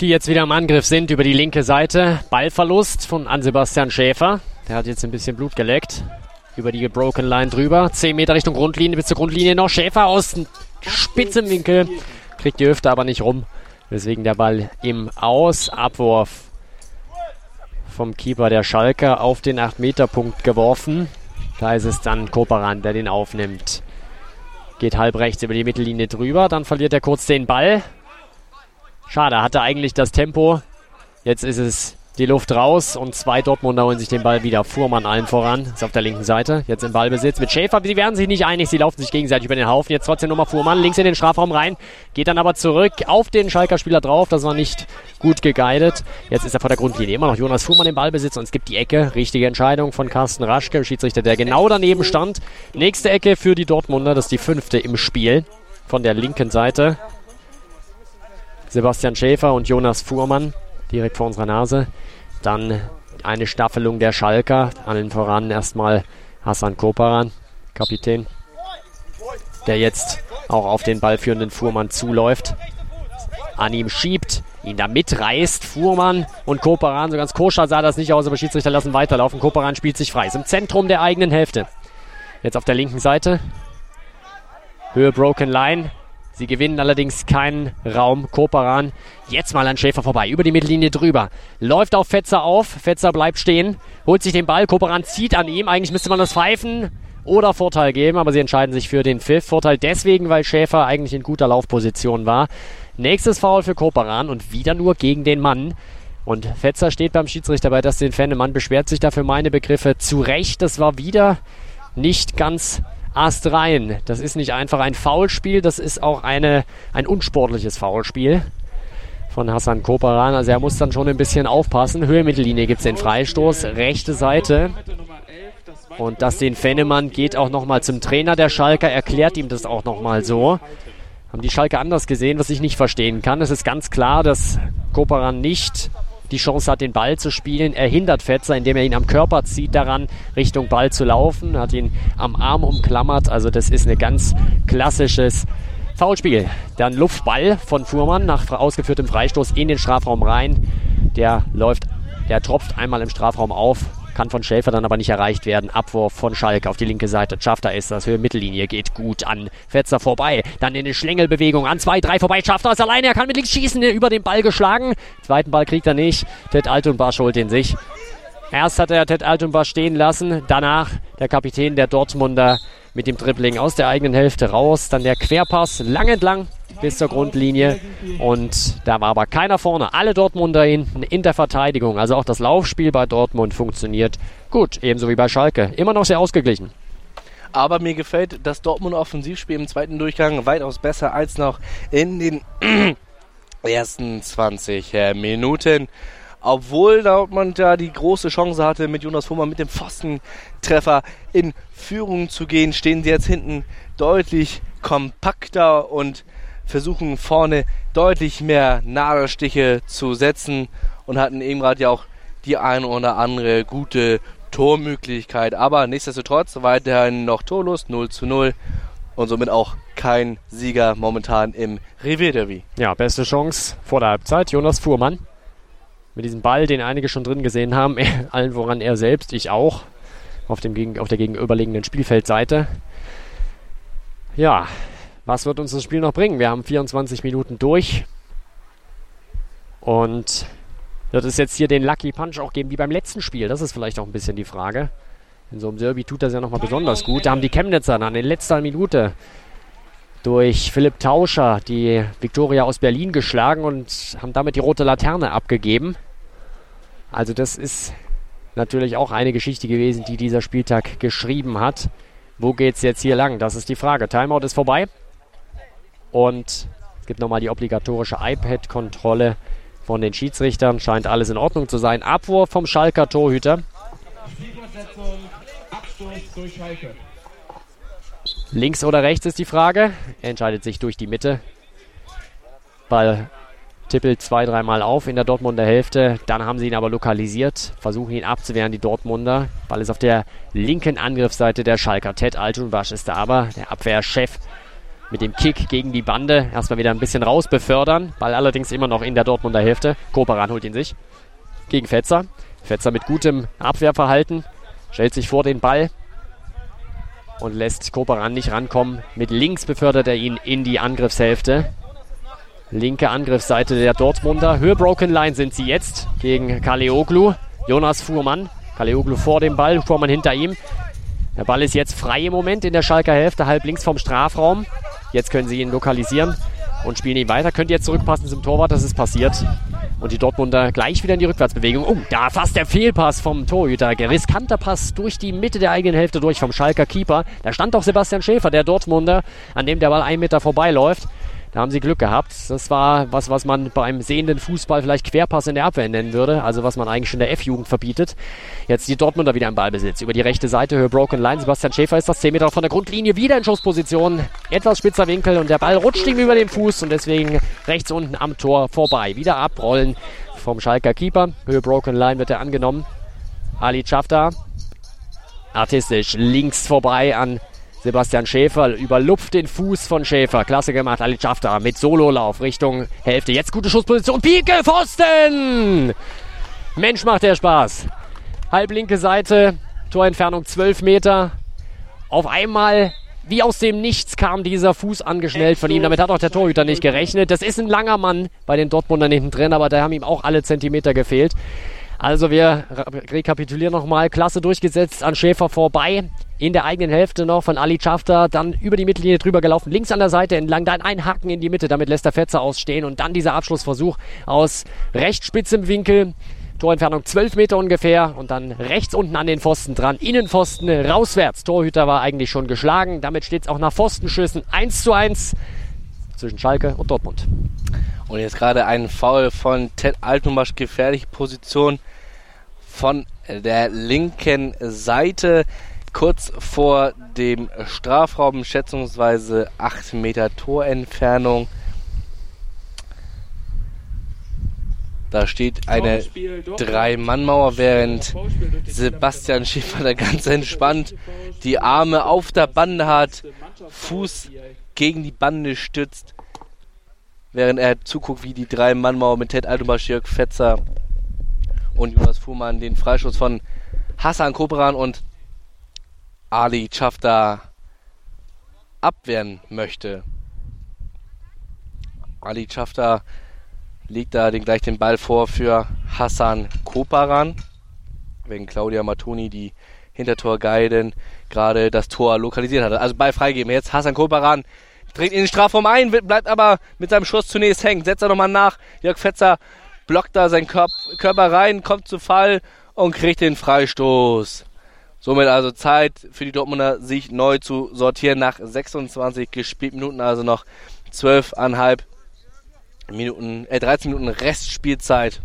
Die jetzt wieder im Angriff sind über die linke Seite. Ballverlust von An-Sebastian Schäfer. Der hat jetzt ein bisschen Blut geleckt. Über die Broken Line drüber. 10 Meter Richtung Grundlinie, bis zur Grundlinie noch. Schäfer aus spitzem Winkel. Kriegt die Hüfte aber nicht rum. Deswegen der Ball im Aus. Abwurf vom Keeper der Schalker auf den 8-Meter-Punkt geworfen. Da ist es dann Koperan, der den aufnimmt. Geht halb rechts über die Mittellinie drüber, dann verliert er kurz den Ball. Schade, hatte eigentlich das Tempo. Jetzt ist es die Luft raus und zwei Dortmunder holen sich den Ball wieder. Fuhrmann allen voran, ist auf der linken Seite, jetzt im Ballbesitz mit Schäfer. Sie werden sich nicht einig, sie laufen sich gegenseitig über den Haufen. Jetzt trotzdem nochmal Fuhrmann, links in den Strafraum rein, geht dann aber zurück auf den Schalker Spieler drauf. Das war nicht gut geguidet. Jetzt ist er vor der Grundlinie immer noch Jonas Fuhrmann im Ballbesitz und es gibt die Ecke. Richtige Entscheidung von Carsten Raschke, Schiedsrichter, der genau daneben stand. Nächste Ecke für die Dortmunder, das ist die fünfte im Spiel von der linken Seite. Sebastian Schäfer und Jonas Fuhrmann direkt vor unserer Nase. Dann eine Staffelung der Schalker. Allen voran erstmal Hassan Koparan, Kapitän, der jetzt auch auf den ballführenden Fuhrmann zuläuft. An ihm schiebt, ihn da mitreißt. Fuhrmann und Koparan. So ganz koscher sah das nicht aus, aber Schiedsrichter lassen weiterlaufen. Koparan spielt sich frei. Ist im Zentrum der eigenen Hälfte. Jetzt auf der linken Seite. Höhe Broken Line. Sie gewinnen allerdings keinen Raum. Koperan jetzt mal an Schäfer vorbei. Über die Mittellinie drüber. Läuft auf Fetzer auf. Fetzer bleibt stehen. Holt sich den Ball. Koperan zieht an ihm. Eigentlich müsste man das pfeifen oder Vorteil geben, aber sie entscheiden sich für den Pfiff. Vorteil deswegen, weil Schäfer eigentlich in guter Laufposition war. Nächstes Foul für Koperan und wieder nur gegen den Mann. Und Fetzer steht beim Schiedsrichter bei das den Fan. Mann beschwert sich dafür meine Begriffe zu Recht. Das war wieder nicht ganz Ast rein. Das ist nicht einfach ein Foulspiel, das ist auch eine, ein unsportliches Foulspiel von Hassan Koparan. Also er muss dann schon ein bisschen aufpassen. Höhe Mittellinie gibt es den Freistoß, rechte Seite. Und das den Fennemann geht auch nochmal zum Trainer der Schalker, erklärt ihm das auch nochmal so. Haben die Schalke anders gesehen, was ich nicht verstehen kann. Es ist ganz klar, dass Koparan nicht die Chance hat, den Ball zu spielen. Er hindert Fetzer, indem er ihn am Körper zieht, daran Richtung Ball zu laufen, hat ihn am Arm umklammert. Also das ist ein ganz klassisches Foulspiel. Dann Luftball von Fuhrmann nach ausgeführtem Freistoß in den Strafraum rein. Der läuft, der tropft einmal im Strafraum auf kann von Schäfer dann aber nicht erreicht werden. Abwurf von Schalke auf die linke Seite. Schafter ist das. Höhe Mittellinie geht gut an Fetzer vorbei. Dann in eine Schlängelbewegung an 2, 3 vorbei. Schafter ist alleine. Er kann mit links schießen. Über den Ball geschlagen. Zweiten Ball kriegt er nicht. Ted Altunbasch holt ihn sich. Erst hat er Ted Altunbasch stehen lassen. Danach der Kapitän der Dortmunder mit dem Dribbling aus der eigenen Hälfte raus. Dann der Querpass lang entlang bis zur Grundlinie. Und da war aber keiner vorne. Alle Dortmunder hinten in der Verteidigung. Also auch das Laufspiel bei Dortmund funktioniert gut. Ebenso wie bei Schalke. Immer noch sehr ausgeglichen. Aber mir gefällt das Dortmund Offensivspiel im zweiten Durchgang weitaus besser als noch in den [clears throat] ersten 20 Minuten. Obwohl Dortmund da die große Chance hatte, mit Jonas Fuhrmann mit dem Pfostentreffer in Führung zu gehen, stehen sie jetzt hinten deutlich kompakter und versuchen vorne deutlich mehr Nadelstiche zu setzen und hatten eben gerade ja auch die ein oder andere gute Tormöglichkeit. Aber nichtsdestotrotz weiterhin noch torlos 0 zu 0 und somit auch kein Sieger momentan im Revierderby. Ja, beste Chance vor der Halbzeit. Jonas Fuhrmann mit diesem Ball, den einige schon drin gesehen haben, [laughs] allen voran er selbst, ich auch, auf, dem, auf der gegenüberliegenden Spielfeldseite. Ja, was wird uns das Spiel noch bringen? Wir haben 24 Minuten durch. Und wird es jetzt hier den Lucky Punch auch geben, wie beim letzten Spiel? Das ist vielleicht auch ein bisschen die Frage. In so einem Derby tut das ja nochmal besonders gut. Da haben die Chemnitzer dann in letzter Minute durch Philipp Tauscher die Viktoria aus Berlin geschlagen und haben damit die rote Laterne abgegeben. Also das ist natürlich auch eine Geschichte gewesen, die dieser Spieltag geschrieben hat. Wo geht es jetzt hier lang? Das ist die Frage. Timeout ist vorbei. Und es gibt nochmal die obligatorische iPad-Kontrolle von den Schiedsrichtern. Scheint alles in Ordnung zu sein. Abwurf vom Schalker Torhüter. Links oder rechts ist die Frage. Er entscheidet sich durch die Mitte. Ball tippelt zwei, dreimal auf in der Dortmunder Hälfte. Dann haben sie ihn aber lokalisiert, versuchen ihn abzuwehren, die Dortmunder. Ball ist auf der linken Angriffsseite der Schalker. Ted Altunwasch ist da aber, der Abwehrchef mit dem Kick gegen die Bande. Erstmal wieder ein bisschen raus befördern. Ball allerdings immer noch in der Dortmunder Hälfte. Koperan holt ihn sich. Gegen Fetzer. Fetzer mit gutem Abwehrverhalten. Stellt sich vor den Ball. Und lässt Koperan nicht rankommen. Mit links befördert er ihn in die Angriffshälfte. Linke Angriffsseite der Dortmunder. Höhe Broken Line sind sie jetzt gegen Kaleoglu. Jonas Fuhrmann. Kaleoglu vor dem Ball, Fuhrmann hinter ihm. Der Ball ist jetzt frei im Moment in der Schalker Hälfte, halb links vom Strafraum. Jetzt können sie ihn lokalisieren und spielen ihn weiter. Könnt jetzt zurückpassen zum Torwart, das ist passiert. Und die Dortmunder gleich wieder in die Rückwärtsbewegung. Oh, da fast der Fehlpass vom Torhüter. Riskanter Pass durch die Mitte der eigenen Hälfte durch vom Schalker Keeper. Da stand doch Sebastian Schäfer, der Dortmunder, an dem der Ball einen Meter vorbeiläuft. Da haben sie Glück gehabt. Das war was, was man beim sehenden Fußball vielleicht Querpass in der Abwehr nennen würde. Also was man eigentlich schon der F-Jugend verbietet. Jetzt die Dortmunder wieder im Ballbesitz. Über die rechte Seite, Höhe Broken Line. Sebastian Schäfer ist das 10 Meter von der Grundlinie. Wieder in Schussposition. Etwas spitzer Winkel und der Ball rutscht ihm über den Fuß und deswegen rechts unten am Tor vorbei. Wieder abrollen vom Schalker Keeper. Höhe Broken Line wird er angenommen. Ali Chafta. Artistisch links vorbei an Sebastian Schäfer überlupft den Fuß von Schäfer. Klasse gemacht. Ali Schafter mit Sololauf Richtung Hälfte. Jetzt gute Schussposition. Pike Pfosten! Mensch, macht der Spaß. Halblinke Seite. Torentfernung 12 Meter. Auf einmal wie aus dem Nichts kam dieser Fuß angeschnellt von ihm. Damit hat auch der Torhüter nicht gerechnet. Das ist ein langer Mann bei den Dortmundern hinten drin, aber da haben ihm auch alle Zentimeter gefehlt. Also wir rekapitulieren nochmal. Klasse durchgesetzt an Schäfer vorbei. In der eigenen Hälfte noch von Ali Schafter. Dann über die Mittellinie drüber gelaufen. Links an der Seite entlang. Dann ein Haken in die Mitte. Damit lässt der Fetzer ausstehen. Und dann dieser Abschlussversuch aus recht spitzem Winkel. Torentfernung 12 Meter ungefähr. Und dann rechts unten an den Pfosten dran. Innenpfosten rauswärts. Torhüter war eigentlich schon geschlagen. Damit steht es auch nach Pfostenschüssen 1 zu 1 zwischen Schalke und Dortmund. Und jetzt gerade ein Foul von Ted Altenbasch. Gefährliche Position von der linken Seite kurz vor dem Strafraum, schätzungsweise 8 Meter Torentfernung. Da steht eine Drei-Mann-Mauer, während Sebastian Schäfer da ganz entspannt die Arme auf der Bande hat, Fuß gegen die Bande stützt, während er zuguckt, wie die Drei-Mann-Mauer mit Ted Altomasch, Jörg Fetzer und Jonas Fuhrmann den Freischuss von Hassan Kobran und Ali Chafta abwehren möchte. Ali Chafta legt da den, gleich den Ball vor für Hassan Koparan. Wegen Claudia Matoni, die Hintertor Geiden gerade das Tor lokalisiert hatte. Also Ball freigeben. Jetzt Hassan Koparan dreht in den Strafraum ein, bleibt aber mit seinem Schuss zunächst hängen. Setzt er nochmal nach. Jörg Fetzer blockt da seinen Körper rein, kommt zu Fall und kriegt den Freistoß. Somit also Zeit für die Dortmunder, sich neu zu sortieren nach 26 gespielten Minuten, also noch 12,5 Minuten, äh, 13 Minuten Restspielzeit.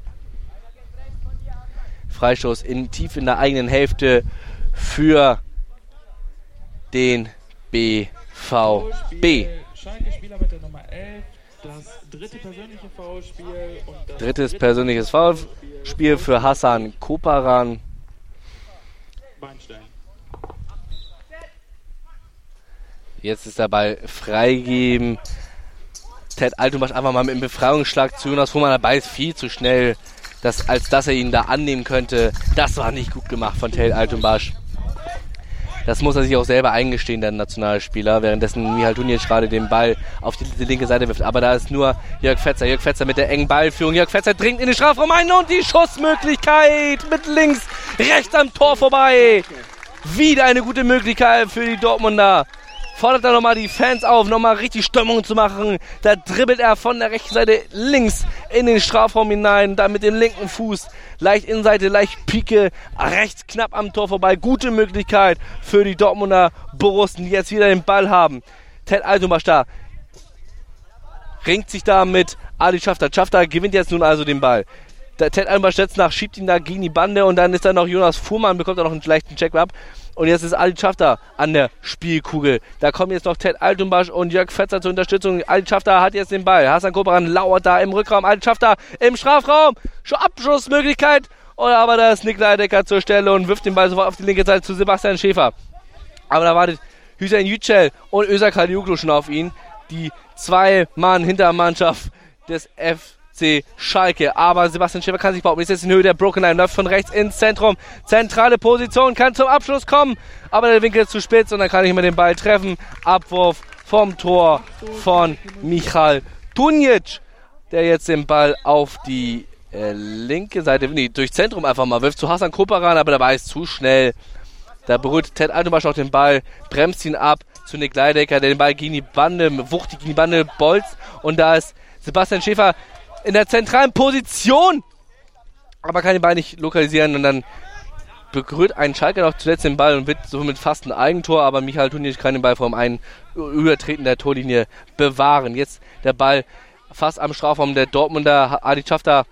Freistoß in, tief in der eigenen Hälfte für den BVB. dritte persönliche Foulspiel. Drittes persönliches Foulspiel für Hassan Koparan. Jetzt ist der Ball freigeben. Ted Alto macht einfach mal mit dem Befreiungsschlag zu Jonas Fuhrmann. Der Ball ist viel zu schnell, dass, als dass er ihn da annehmen könnte. Das war nicht gut gemacht von Ted Altumbasch. Das muss er sich auch selber eingestehen, der Nationalspieler, währenddessen Mihal Tunic gerade den Ball auf die, die, linke Seite wirft. Aber da ist nur Jörg Fetzer. Jörg Fetzer mit der engen Ballführung. Jörg Fetzer dringt in den Strafraum ein und die Schussmöglichkeit mit links, rechts am Tor vorbei. Wieder eine gute Möglichkeit für die Dortmunder fordert er nochmal die Fans auf, nochmal richtig Stimmung zu machen. Da dribbelt er von der rechten Seite links in den Strafraum hinein, dann mit dem linken Fuß leicht Innenseite, leicht Pike, rechts knapp am Tor vorbei. Gute Möglichkeit für die Dortmunder Borussen, die jetzt wieder den Ball haben. Ted Altumasch da ringt sich da mit Ali Schafter. Schafter gewinnt jetzt nun also den Ball. Der Ted Altumasch setzt nach, schiebt ihn da gegen die Bande und dann ist da noch Jonas Fuhrmann, bekommt er noch einen leichten Check-up. Und jetzt ist Ali Schafter an der Spielkugel. Da kommen jetzt noch Ted Altumbasch und Jörg Fetzer zur Unterstützung. Ali Schafter hat jetzt den Ball. Hassan Koperan lauert da im Rückraum. Ali Schafter im Strafraum. Schon Abschussmöglichkeit. Oder aber da ist Nikolai Decker zur Stelle und wirft den Ball sofort auf die linke Seite zu Sebastian Schäfer. Aber da wartet Hüseyin Yücel und Özak Kaliuklu schon auf ihn. Die zwei Mann Hintermannschaft des F FC Schalke. Aber Sebastian Schäfer kann sich behaupten. Ist jetzt in Höhe der Broken Line, läuft von rechts ins Zentrum. Zentrale Position, kann zum Abschluss kommen. Aber der Winkel ist zu spitz und dann kann ich mit dem Ball treffen. Abwurf vom Tor von Michal Tunic, der jetzt den Ball auf die äh, linke Seite, nee, durch Zentrum einfach mal wirft zu Hassan Koparan, aber der Ball ist zu schnell. Da berührt Ted Altenbasch auch den Ball, bremst ihn ab zu Nick Leidecker, der den Ball gegen die Bande, wuchtig gegen die Bande bolzt. Und da ist Sebastian Schäfer in der zentralen Position, aber kann den Ball nicht lokalisieren und dann berührt ein Schalke noch zuletzt den Ball und wird somit fast ein Eigentor, aber Michael Tunic kann den Ball vor einem Übertreten der Torlinie bewahren. Jetzt der Ball fast am Strafraum der Dortmunder Adi Schafter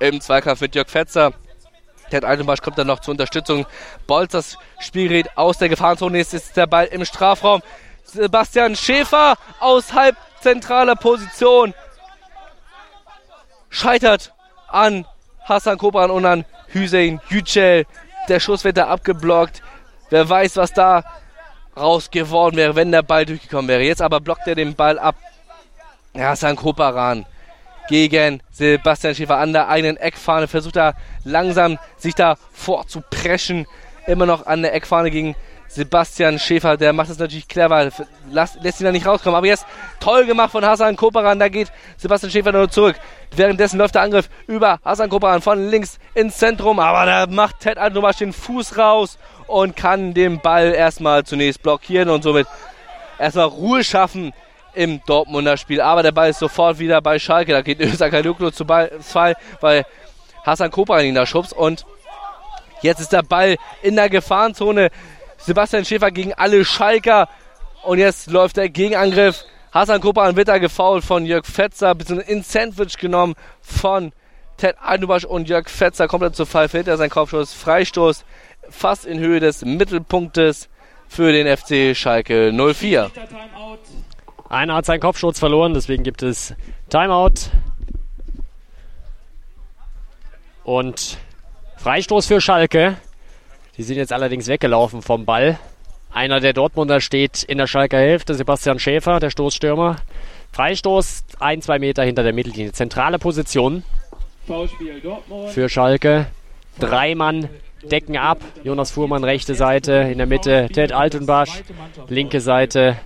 im Zweikampf mit Jörg Fetzer. Ted Altenbasch kommt dann noch zur Unterstützung. Bolz das Spielgerät aus der Gefahrenzone. Jetzt ist der Ball im Strafraum. Sebastian Schäfer aus halbzentraler Position scheitert an Hassan Kobran und an Hüseyin Yücel. Der Schuss wird da abgeblockt. Wer weiß, was da raus geworden wäre, wenn der Ball durchgekommen wäre. Jetzt aber blockt er den Ball ab. Hassan Koparan gegen Sebastian Schäfer an der eigenen Eckfahne. Versucht er langsam sich da vorzupreschen. Immer noch an der Eckfahne gegen Sebastian Schäfer, der macht es natürlich clever, lässt, lässt ihn da nicht rauskommen. Aber jetzt toll gemacht von Hassan Koparan, da geht Sebastian Schäfer nur zurück. Währenddessen läuft der Angriff über Hassan Koparan von links ins Zentrum, aber da macht Ted Altomasch den Fuß raus und kann den Ball erstmal zunächst blockieren und somit erstmal Ruhe schaffen im Dortmunder Spiel. Aber der Ball ist sofort wieder bei Schalke. Da geht [laughs] Luklo zu Ball, Fall, weil Hassan Koparan ihn da schubst und jetzt ist der Ball in der Gefahrenzone. Sebastian Schäfer gegen alle Schalker. Und jetzt läuft der Gegenangriff. Hassan Kopan wird da gefault von Jörg Fetzer, beziehungsweise ins Sandwich genommen von Ted Einubasch und Jörg Fetzer komplett zu Fall. Verhindert sein Kopfschuss. Freistoß fast in Höhe des Mittelpunktes für den FC Schalke 04. Einer hat seinen Kopfschuss verloren, deswegen gibt es Timeout. Und Freistoß für Schalke. Die sind jetzt allerdings weggelaufen vom Ball. Einer der Dortmunder steht in der Schalker Hälfte, Sebastian Schäfer, der Stoßstürmer. Freistoß, ein, zwei Meter hinter der Mittellinie. Zentrale Position für Schalke. Drei Mann decken ab. Jonas Fuhrmann rechte Seite, in der Mitte Ted Altenbasch, linke Seite.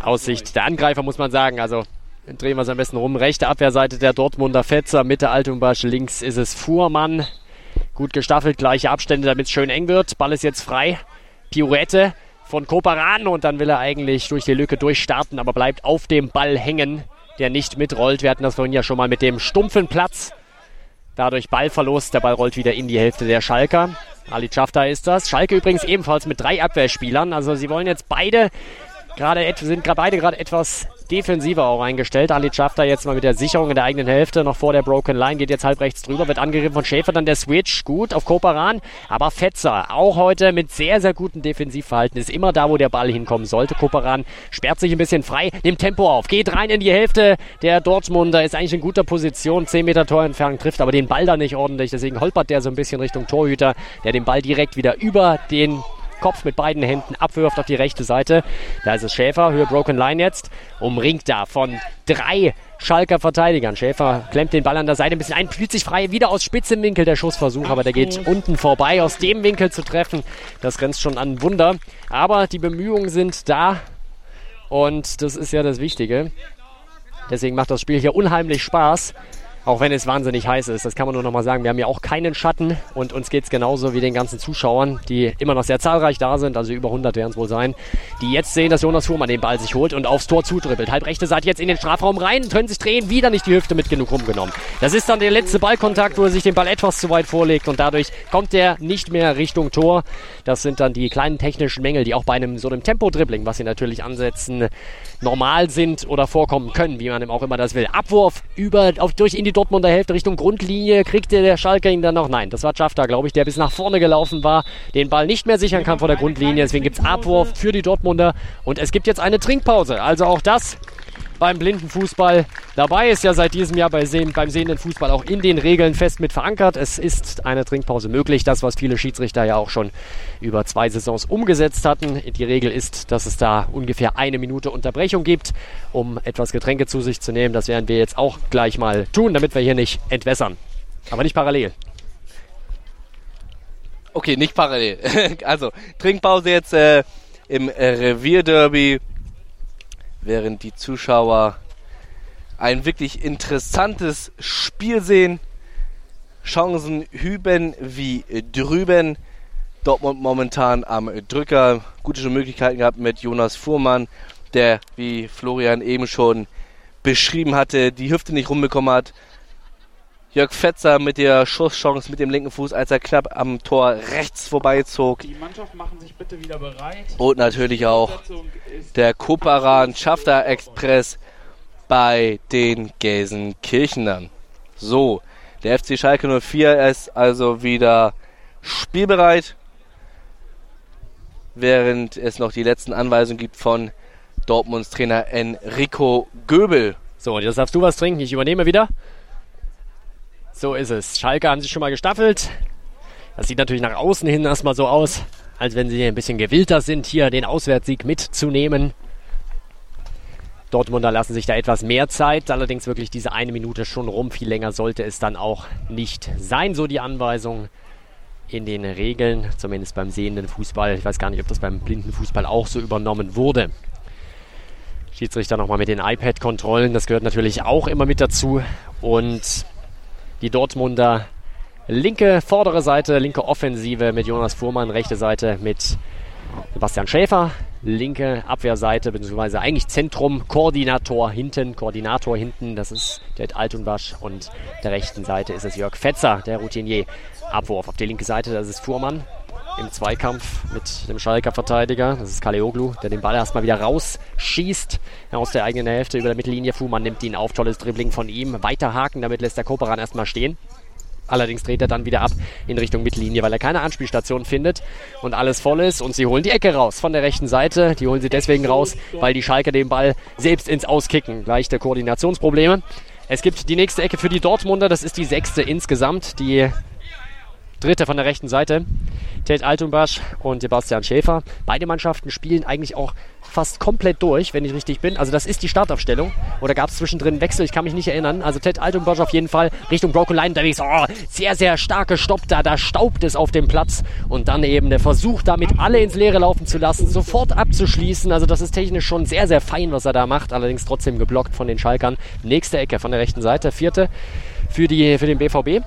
Aussicht der Angreifer muss man sagen. Also drehen wir es am besten rum. Rechte Abwehrseite der Dortmunder Fetzer, Mitte Altenbasch, links ist es Fuhrmann. Gut gestaffelt, gleiche Abstände, damit es schön eng wird. Ball ist jetzt frei. Pirouette von Koparan und dann will er eigentlich durch die Lücke durchstarten, aber bleibt auf dem Ball hängen, der nicht mitrollt. Wir hatten das vorhin ja schon mal mit dem stumpfen Platz. Dadurch Ballverlust. Der Ball rollt wieder in die Hälfte der Schalker. Ali Schafter ist das. Schalke übrigens ebenfalls mit drei Abwehrspielern. Also sie wollen jetzt beide gerade sind beide gerade etwas defensiver auch eingestellt. Ali Schafter jetzt mal mit der Sicherung in der eigenen Hälfte, noch vor der Broken Line, geht jetzt halb rechts drüber, wird angegriffen von Schäfer, dann der Switch, gut auf Koparan, aber Fetzer, auch heute mit sehr, sehr gutem Defensivverhalten, ist immer da, wo der Ball hinkommen sollte. Koparan sperrt sich ein bisschen frei, nimmt Tempo auf, geht rein in die Hälfte der Dortmunder, ist eigentlich in guter Position, 10 Meter Torentfernung trifft, aber den Ball da nicht ordentlich, deswegen holpert der so ein bisschen Richtung Torhüter, der den Ball direkt wieder über den Kopf mit beiden Händen abwirft auf die rechte Seite. Da ist es Schäfer, Höhe Broken Line jetzt, umringt da von drei Schalker Verteidigern. Schäfer klemmt den Ball an der Seite ein bisschen ein, fühlt sich frei, wieder aus spitzem Winkel der Schussversuch, aber der geht unten vorbei. Aus dem Winkel zu treffen, das grenzt schon an Wunder. Aber die Bemühungen sind da und das ist ja das Wichtige. Deswegen macht das Spiel hier unheimlich Spaß. Auch wenn es wahnsinnig heiß ist, das kann man nur noch mal sagen. Wir haben ja auch keinen Schatten und uns geht es genauso wie den ganzen Zuschauern, die immer noch sehr zahlreich da sind, also über 100 werden es wohl sein, die jetzt sehen, dass Jonas Fuhrmann den Ball sich holt und aufs Tor zudribbelt. Halb rechte Seite jetzt in den Strafraum rein, können sich drehen, wieder nicht die Hüfte mit genug rumgenommen. Das ist dann der letzte Ballkontakt, wo er sich den Ball etwas zu weit vorlegt und dadurch kommt er nicht mehr Richtung Tor. Das sind dann die kleinen technischen Mängel, die auch bei einem so einem Tempo-Dribbling, was sie natürlich ansetzen, normal sind oder vorkommen können, wie man auch immer das will. Abwurf über, auf, durch in die Dortmunder Hälfte Richtung Grundlinie. Kriegte der Schalke ihn dann noch? Nein, das war Schafter, glaube ich, der bis nach vorne gelaufen war, den Ball nicht mehr sichern kann vor der Grundlinie. Deswegen gibt es Abwurf für die Dortmunder und es gibt jetzt eine Trinkpause. Also auch das beim blinden Fußball. Dabei ist ja seit diesem Jahr bei sehen, beim sehenden Fußball auch in den Regeln fest mit verankert. Es ist eine Trinkpause möglich. Das, was viele Schiedsrichter ja auch schon über zwei Saisons umgesetzt hatten. Die Regel ist, dass es da ungefähr eine Minute Unterbrechung gibt, um etwas Getränke zu sich zu nehmen. Das werden wir jetzt auch gleich mal tun, damit wir hier nicht entwässern. Aber nicht parallel. Okay, nicht parallel. [laughs] also, Trinkpause jetzt äh, im äh, Revierderby während die Zuschauer ein wirklich interessantes Spiel sehen. Chancen hüben wie drüben. Dortmund momentan am Drücker. Gute Möglichkeiten gehabt mit Jonas Fuhrmann, der, wie Florian eben schon beschrieben hatte, die Hüfte nicht rumbekommen hat. Jörg Fetzer mit der Schusschance mit dem linken Fuß, als er knapp am Tor rechts vorbeizog. Die Mannschaft machen sich bitte wieder bereit. Und natürlich auch der Koparan Schafter Express bei den Gelsenkirchenern. So, der FC Schalke 04 ist also wieder spielbereit, während es noch die letzten Anweisungen gibt von Dortmunds Trainer Enrico Göbel. So, und jetzt darfst du was trinken. Ich übernehme wieder. So ist es. Schalke haben sich schon mal gestaffelt. Das sieht natürlich nach außen hin erstmal so aus, als wenn sie ein bisschen gewillter sind, hier den Auswärtssieg mitzunehmen. Dortmunder lassen sich da etwas mehr Zeit, allerdings wirklich diese eine Minute schon rum. Viel länger sollte es dann auch nicht sein, so die Anweisung in den Regeln, zumindest beim sehenden Fußball. Ich weiß gar nicht, ob das beim blinden Fußball auch so übernommen wurde. Schiedsrichter nochmal mit den iPad-Kontrollen, das gehört natürlich auch immer mit dazu. Und die Dortmunder linke vordere Seite, linke Offensive mit Jonas Fuhrmann, rechte Seite mit Sebastian Schäfer, linke Abwehrseite, beziehungsweise eigentlich Zentrum, Koordinator hinten, Koordinator hinten, das ist der Altunbasch und der rechten Seite ist es Jörg Fetzer, der Routinier. Abwurf auf die linke Seite, das ist Fuhrmann im Zweikampf mit dem Schalker Verteidiger. Das ist Kaleoglu, der den Ball erstmal wieder rausschießt aus der eigenen Hälfte über der Mittellinie. Fuhrmann nimmt ihn auf, tolles Dribbling von ihm. Weiter haken, damit lässt der Koperan erstmal stehen. Allerdings dreht er dann wieder ab in Richtung Mittellinie, weil er keine Anspielstation findet und alles voll ist. Und sie holen die Ecke raus von der rechten Seite. Die holen sie deswegen raus, weil die Schalker den Ball selbst ins Auskicken. Leichte Koordinationsprobleme. Es gibt die nächste Ecke für die Dortmunder. Das ist die sechste insgesamt. Die dritte von der rechten Seite. Ted Altumbasch und Sebastian Schäfer. Beide Mannschaften spielen eigentlich auch fast komplett durch, wenn ich richtig bin. Also das ist die Startaufstellung. Oder gab es zwischendrin Wechsel? Ich kann mich nicht erinnern. Also Ted Altumbasch auf jeden Fall Richtung Broken Line unterwegs. Oh, sehr, sehr starke Stopp da. Da staubt es auf dem Platz. Und dann eben der Versuch, damit alle ins Leere laufen zu lassen, sofort abzuschließen. Also das ist technisch schon sehr, sehr fein, was er da macht. Allerdings trotzdem geblockt von den Schalkern. Nächste Ecke von der rechten Seite. Vierte für, die, für den BVB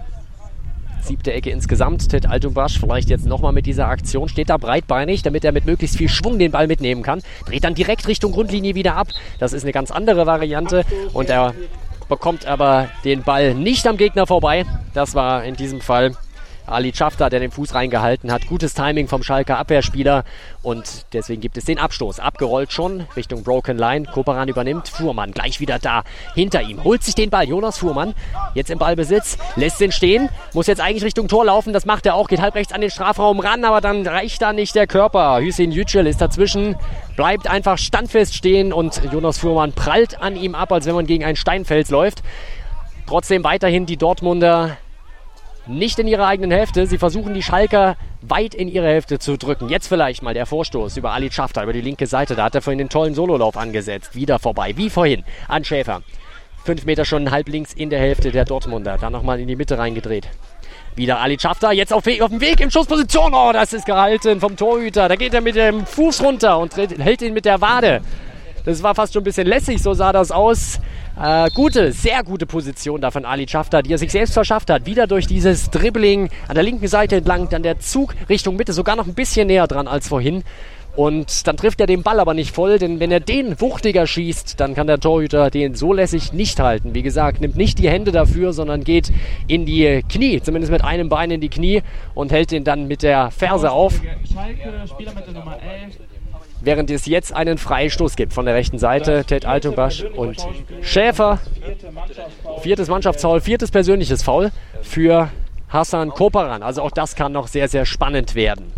siebte Ecke insgesamt. Ted Altumbasch vielleicht jetzt nochmal mit dieser Aktion. Steht da breitbeinig, damit er mit möglichst viel Schwung den Ball mitnehmen kann. Dreht dann direkt Richtung Grundlinie wieder ab. Das ist eine ganz andere Variante. Und er bekommt aber den Ball nicht am Gegner vorbei. Das war in diesem Fall Ali Schafter, der den Fuß reingehalten hat. Gutes Timing vom Schalker Abwehrspieler und deswegen gibt es den Abstoß. Abgerollt schon Richtung Broken Line. Koperan übernimmt. Fuhrmann gleich wieder da. Hinter ihm holt sich den Ball. Jonas Fuhrmann jetzt im Ballbesitz. Lässt ihn stehen. Muss jetzt eigentlich Richtung Tor laufen. Das macht er auch. Geht halb rechts an den Strafraum ran, aber dann reicht da nicht der Körper. Hüseyin Yücel ist dazwischen. Bleibt einfach standfest stehen und Jonas Fuhrmann prallt an ihm ab, als wenn man gegen ein Steinfels läuft. Trotzdem weiterhin die Dortmunder nicht in ihrer eigenen Hälfte. Sie versuchen die Schalker weit in ihre Hälfte zu drücken. Jetzt vielleicht mal der Vorstoß über Ali Schafter, über die linke Seite. Da hat er vorhin den tollen Sololauf angesetzt. Wieder vorbei, wie vorhin, an Schäfer. Fünf Meter schon halb links in der Hälfte der Dortmunder. Dann nochmal in die Mitte reingedreht. Wieder Ali Schafter, jetzt auf, auf, dem Weg in Schussposition. Oh, das ist gehalten vom Torhüter. Da geht er mit dem Fuß runter und hält ihn mit der Wade. Das war fast schon ein bisschen lässig, so sah das aus. Äh, gute, sehr gute Position da von Ali Schafter, die er sich selbst verschafft hat. Wieder durch dieses Dribbling an der linken Seite entlang, dann der Zug Richtung Mitte, sogar noch ein bisschen näher dran als vorhin. Und dann trifft er den Ball aber nicht voll, denn wenn er den wuchtiger schießt, dann kann der Torhüter den so lässig nicht halten. Wie gesagt, nimmt nicht die Hände dafür, sondern geht in die Knie, zumindest mit einem Bein in die Knie und hält den dann mit der Ferse auf. Schalke, Spieler mit der Nummer 11, während es jetzt einen Freistoß gibt von der rechten Seite. Ted Altumbasch und Schäfer. Viertes Mannschaftsfoul, viertes persönliches Foul für Hassan Koparan. Also auch das kann noch sehr, sehr spannend werden.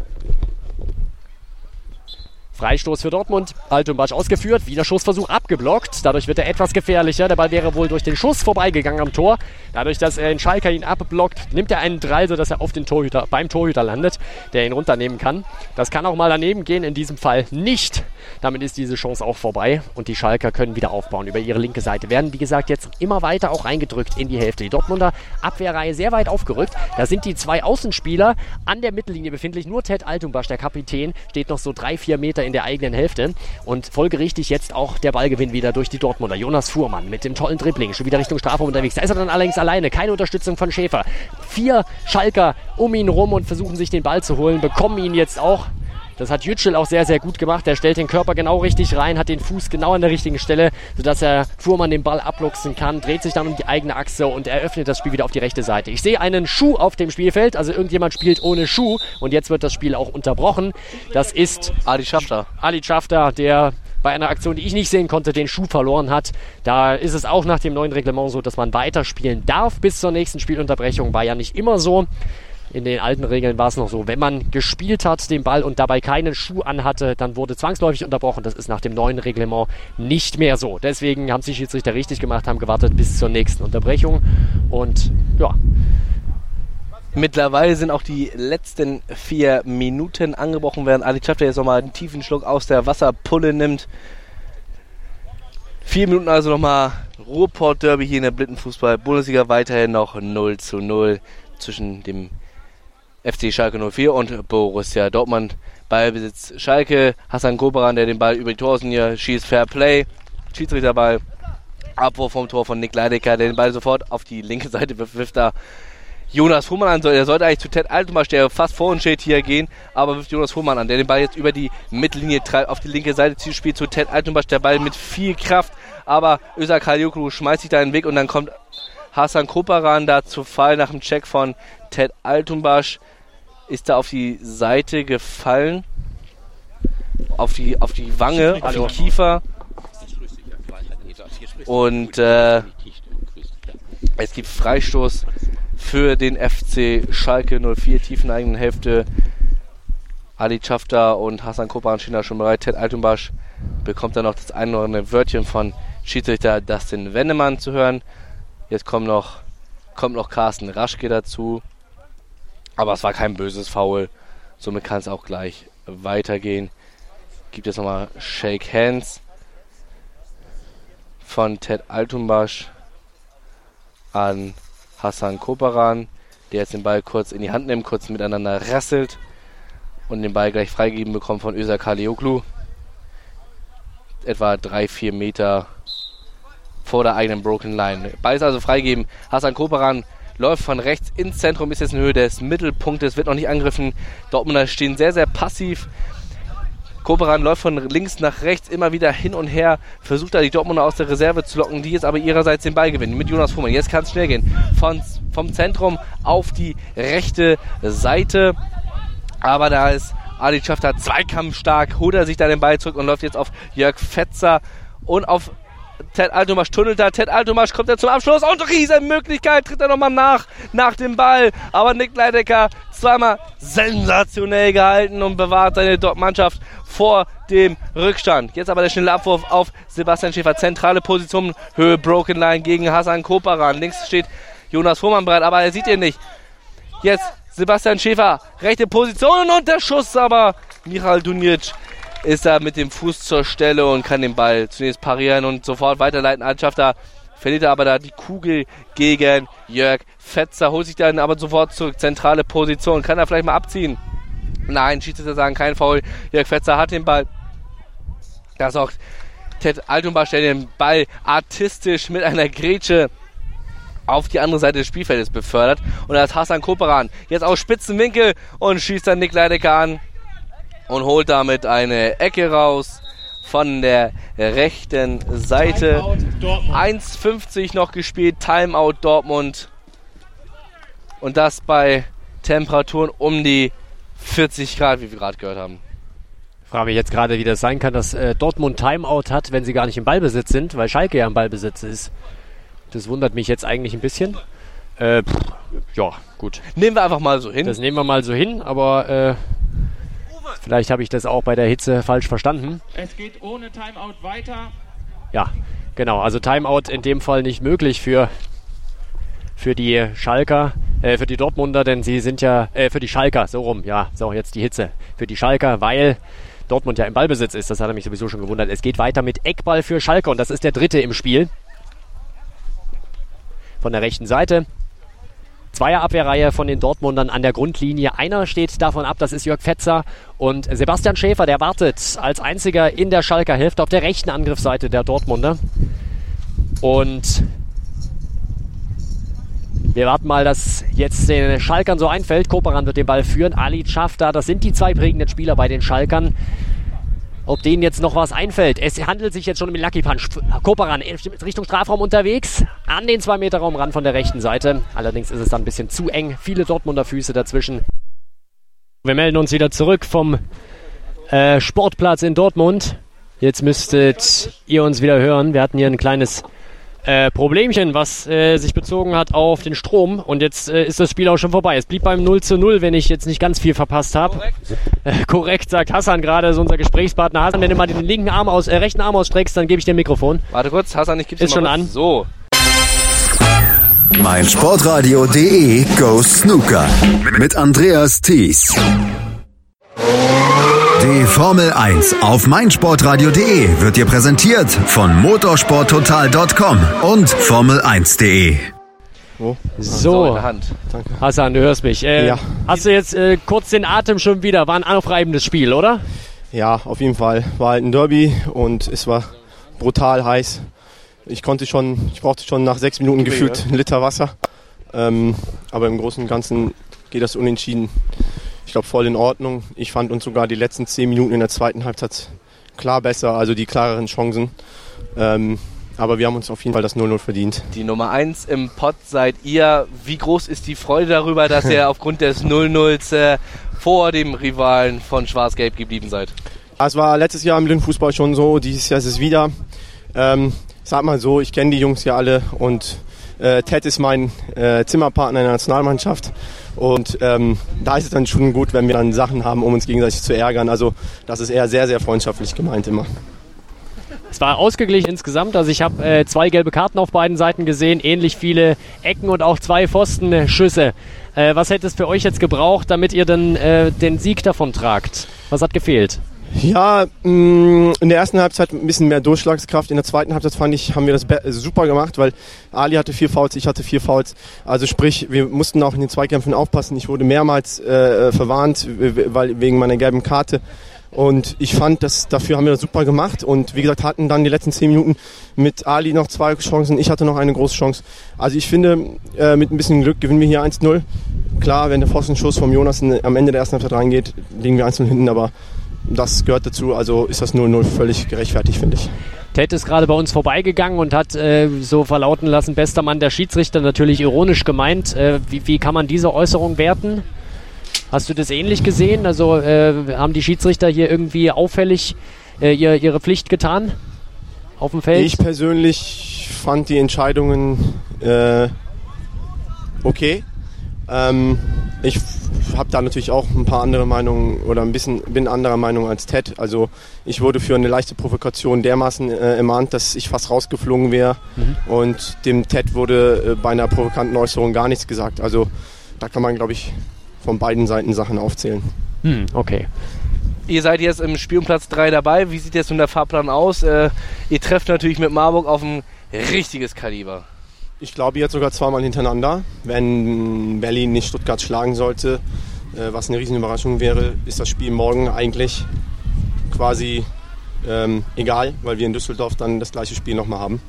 Freistoß für Dortmund. Altumbasch ausgeführt. Wieder Schussversuch abgeblockt. Dadurch wird er etwas gefährlicher. Der Ball wäre wohl durch den Schuss vorbeigegangen am Tor. Dadurch, dass er in Schalker ihn abblockt, nimmt er einen Drall, sodass er auf den Torhüter, beim Torhüter landet, der ihn runternehmen kann. Das kann auch mal daneben gehen. In diesem Fall nicht. Damit ist diese Chance auch vorbei. Und die Schalker können wieder aufbauen über ihre linke Seite. Werden, wie gesagt, jetzt immer weiter auch reingedrückt in die Hälfte. Die Dortmunder Abwehrreihe sehr weit aufgerückt. Da sind die zwei Außenspieler an der Mittellinie befindlich. Nur Ted Altumbasch, der Kapitän, steht noch so drei, vier Meter in der eigenen Hälfte. Und folgerichtig jetzt auch der Ballgewinn wieder durch die Dortmunder. Jonas Fuhrmann mit dem tollen Dribbling, schon wieder Richtung Strafraum unterwegs. Da ist er dann allerdings alleine, keine Unterstützung von Schäfer. Vier Schalker um ihn rum und versuchen sich den Ball zu holen, bekommen ihn jetzt auch. Das hat Yücel auch sehr, sehr gut gemacht. Er stellt den Körper genau richtig rein, hat den Fuß genau an der richtigen Stelle, sodass er Fuhrmann den Ball abluchsen kann, dreht sich dann um die eigene Achse und eröffnet das Spiel wieder auf die rechte Seite. Ich sehe einen Schuh auf dem Spielfeld, also irgendjemand spielt ohne Schuh und jetzt wird das Spiel auch unterbrochen. Das ist Ali Schafter. Ali Schafter, der bei einer Aktion, die ich nicht sehen konnte, den Schuh verloren hat. Da ist es auch nach dem neuen Reglement so, dass man weiterspielen darf bis zur nächsten Spielunterbrechung. War ja nicht immer so. In den alten Regeln war es noch so, wenn man gespielt hat, den Ball und dabei keinen Schuh anhatte, dann wurde zwangsläufig unterbrochen. Das ist nach dem neuen Reglement nicht mehr so. Deswegen haben sich Schiedsrichter richtig gemacht, haben gewartet bis zur nächsten Unterbrechung. Und ja, Mittlerweile sind auch die letzten vier Minuten angebrochen, während Ali Schafter jetzt nochmal einen tiefen Schluck aus der Wasserpulle nimmt. Vier Minuten also nochmal Ruhrport-Derby hier in der Blindenfußball-Bundesliga. Weiterhin noch 0 zu 0 zwischen dem FC Schalke 04 und Borussia Dortmund. Ballbesitz Schalke, Hassan Koberan, der den Ball über die Torlinie schießt, Fair Play, Schiedsrichterball, Abwurf vom Tor von Nick Leidecker, der den Ball sofort auf die linke Seite wirft da. Jonas Fuhrmann an. Der sollte eigentlich zu Ted Altenmarsch, der fast vor uns steht, hier gehen, aber wirft Jonas Fuhrmann an, der den Ball jetzt über die Mittellinie treibt, auf die linke Seite zieht, spielt zu Ted Altenmarsch, der Ball mit viel Kraft, aber Özak Kalyoklu schmeißt sich da in den Weg und dann kommt Hasan Koparan da zu Fall nach dem Check von Ted Altumbasch ist da auf die Seite gefallen. Auf die, auf die Wange, auf den Kiefer. Und äh, es gibt Freistoß für den FC Schalke 04, tief in der eigenen Hälfte. Ali Schafter und Hassan Kopan stehen da schon bereit. Ted Altumbasch bekommt dann noch das ein oder andere Wörtchen von Schiedsrichter Dustin Wennemann zu hören. Jetzt kommt noch, kommt noch Carsten Raschke dazu. Aber es war kein böses Foul. Somit kann es auch gleich weitergehen. Gibt es nochmal Shake Hands von Ted Altumbasch an Hassan Koparan, der jetzt den Ball kurz in die Hand nimmt, kurz miteinander rasselt und den Ball gleich freigegeben bekommt von Özer Kalioglu. Etwa drei, vier Meter vor der eigenen Broken Line. Ball ist also freigegeben. Hassan Koparan läuft von rechts ins Zentrum, ist jetzt in Höhe des Mittelpunktes, wird noch nicht angegriffen. Dortmunder stehen sehr, sehr passiv. Koperan läuft von links nach rechts immer wieder hin und her, versucht da die Dortmunder aus der Reserve zu locken, die jetzt aber ihrerseits den Ball gewinnen mit Jonas Fuhrmann. Jetzt kann es schnell gehen. Von, vom Zentrum auf die rechte Seite. Aber da ist Ali Schafter zweikampfstark, holt er sich da den Ball zurück und läuft jetzt auf Jörg Fetzer und auf Ted Altomasch tunnelt da. Ted Altomasch kommt er zum Abschluss und riesen Möglichkeit. Tritt er nochmal nach, nach dem Ball. Aber Nick Leidecker zweimal sensationell gehalten und bewahrt seine Mannschaft vor dem Rückstand. Jetzt aber der schnelle Abwurf auf Sebastian Schäfer. Zentrale Position, Höhe Broken Line gegen Hassan Koparan. Links steht Jonas Fuhrmann bereit, aber er sieht ihn nicht. Jetzt Sebastian Schäfer, rechte Position und der Schuss aber Michal Dunic ist er mit dem Fuß zur Stelle und kann den Ball zunächst parieren und sofort weiterleiten. Anschafter verliert er aber da die Kugel gegen Jörg Fetzer, holt sich dann aber sofort zur zentrale Position. Kann er vielleicht mal abziehen? Nein, Schiedsrichter sagen kein Foul. Jörg Fetzer hat den Ball. Da sorgt Ted Altumbar stellt den Ball artistisch mit einer Grätsche auf die andere Seite des Spielfeldes befördert. Und da ist Hassan Koperan jetzt aus spitzen Winkel und schießt dann Nick Leidecker an und holt damit eine Ecke raus von der rechten Seite. 1,50 noch gespielt, Timeout Dortmund. Und das bei Temperaturen um die 40 Grad, wie wir gerade gehört haben. Ich frage mich jetzt gerade, wie das sein kann, dass äh, Dortmund Timeout hat, wenn sie gar nicht im Ballbesitz sind, weil Schalke ja im Ballbesitz ist. Das wundert mich jetzt eigentlich ein bisschen. Äh, pff, ja, gut. Nehmen wir einfach mal so hin. Das nehmen wir mal so hin, aber äh, Vielleicht habe ich das auch bei der Hitze falsch verstanden. Es geht ohne Timeout weiter. Ja, genau. Also Timeout in dem Fall nicht möglich für, für die Schalker, äh, für die Dortmunder, denn sie sind ja, äh, für die Schalker, so rum, ja, so jetzt die Hitze. Für die Schalker, weil Dortmund ja im Ballbesitz ist. Das hat er mich sowieso schon gewundert. Es geht weiter mit Eckball für Schalke und das ist der dritte im Spiel. Von der rechten Seite. Zweierabwehrreihe von den Dortmundern an der Grundlinie. Einer steht davon ab, das ist Jörg Fetzer. Und Sebastian Schäfer, der wartet als einziger in der Schalker Hälfte auf der rechten Angriffsseite der Dortmunder. Und wir warten mal, dass jetzt den Schalkern so einfällt. Koperan wird den Ball führen. Ali Schafter, das sind die zwei prägenden Spieler bei den Schalkern ob denen jetzt noch was einfällt. Es handelt sich jetzt schon um den Lucky Punch. Koperan Richtung Strafraum unterwegs, an den 2 Meter Raum ran von der rechten Seite. Allerdings ist es dann ein bisschen zu eng, viele Dortmunder Füße dazwischen. Wir melden uns wieder zurück vom äh, Sportplatz in Dortmund. Jetzt müsstet ihr uns wieder hören. Wir hatten hier ein kleines äh, Problemchen, was äh, sich bezogen hat auf den Strom. Und jetzt äh, ist das Spiel auch schon vorbei. Es blieb beim 0 zu 0, wenn ich jetzt nicht ganz viel verpasst habe. Korrekt. Äh, korrekt, sagt Hassan gerade, ist unser Gesprächspartner. Hassan, wenn du mal den linken Arm aus, äh, rechten Arm ausstreckst, dann gebe ich dir Mikrofon. Warte kurz, Hassan, ich gebe es schon an. So. Mein Sportradio.de Go Snooker mit Andreas Thies. Die Formel 1 auf meinsportradio.de wird dir präsentiert von motorsporttotal.com und Formel1.de. Oh. So, Hassan, du hörst mich. Äh, ja. Hast du jetzt äh, kurz den Atem schon wieder? War ein aufreibendes Spiel, oder? Ja, auf jeden Fall. War halt ein Derby und es war brutal heiß. Ich konnte schon, ich brauchte schon nach sechs Minuten gefühlt einen Liter Wasser. Ähm, aber im Großen und Ganzen geht das unentschieden ich glaube, voll in Ordnung. Ich fand uns sogar die letzten zehn Minuten in der zweiten Halbzeit klar besser, also die klareren Chancen. Ähm, aber wir haben uns auf jeden Fall das 0-0 verdient. Die Nummer 1 im Pott seid ihr. Wie groß ist die Freude darüber, dass ihr [laughs] aufgrund des 0-0s äh, vor dem Rivalen von Schwarz-Gelb geblieben seid? Es war letztes Jahr im Lindfußball schon so, dieses Jahr ist es wieder. Ähm, sag mal so, ich kenne die Jungs ja alle und äh, Ted ist mein äh, Zimmerpartner in der Nationalmannschaft. Und ähm, da ist es dann schon gut, wenn wir dann Sachen haben, um uns gegenseitig zu ärgern. Also das ist eher sehr, sehr freundschaftlich gemeint immer. Es war ausgeglichen insgesamt. Also ich habe äh, zwei gelbe Karten auf beiden Seiten gesehen, ähnlich viele Ecken und auch zwei Pfostenschüsse. Äh, was hätte es für euch jetzt gebraucht, damit ihr dann äh, den Sieg davon tragt? Was hat gefehlt? Ja, mh, mm, in der ersten Halbzeit ein bisschen mehr Durchschlagskraft. In der zweiten Halbzeit fand ich, haben wir das super gemacht, weil Ali hatte vier Fouls, ich hatte vier Fouls. Also sprich, wir mussten auch in den Zweikämpfen aufpassen. Ich wurde mehrmals äh, verwarnt, weil wegen meiner gelben Karte. Und ich fand, dass dafür haben wir das super gemacht. Und wie gesagt, hatten dann die letzten zehn Minuten mit Ali noch zwei Chancen. Ich hatte noch eine große Chance. Also ich finde, äh, mit ein bisschen Glück gewinnen wir hier 1-0. Klar, wenn der Pfostenschuss vom Jonas am Ende der ersten Halbzeit reingeht, liegen wir 1-0 hinten. Aber das gehört dazu. Also ist das 0-0 völlig gerechtfertigt, finde ich. Ted ist gerade bei uns vorbeigegangen und hat äh, so verlauten lassen, bester Mann der Schiedsrichter, natürlich ironisch gemeint. Äh, wie, wie kann man diese Äußerung werten? Hast du das ähnlich gesehen? Also äh, haben die Schiedsrichter hier irgendwie auffällig äh, ihr, ihre Pflicht getan auf dem Feld? Ich persönlich fand die Entscheidungen äh, okay. Ähm, ich habe da natürlich auch ein paar andere Meinungen oder ein bisschen bin anderer Meinung als Ted. Also ich wurde für eine leichte Provokation dermaßen äh, ermahnt, dass ich fast rausgeflogen wäre. Mhm. Und dem Ted wurde äh, bei einer provokanten Äußerung gar nichts gesagt. Also da kann man, glaube ich, von beiden Seiten Sachen aufzählen. Hm, okay. Ihr seid jetzt im Spiel um Platz 3 dabei. Wie sieht jetzt nun der Fahrplan aus? Äh, ihr trefft natürlich mit Marburg auf ein richtiges Kaliber. Ich glaube jetzt sogar zweimal hintereinander. Wenn Berlin nicht Stuttgart schlagen sollte, äh, was eine Riesenüberraschung wäre, ist das Spiel morgen eigentlich quasi ähm, egal, weil wir in Düsseldorf dann das gleiche Spiel nochmal haben.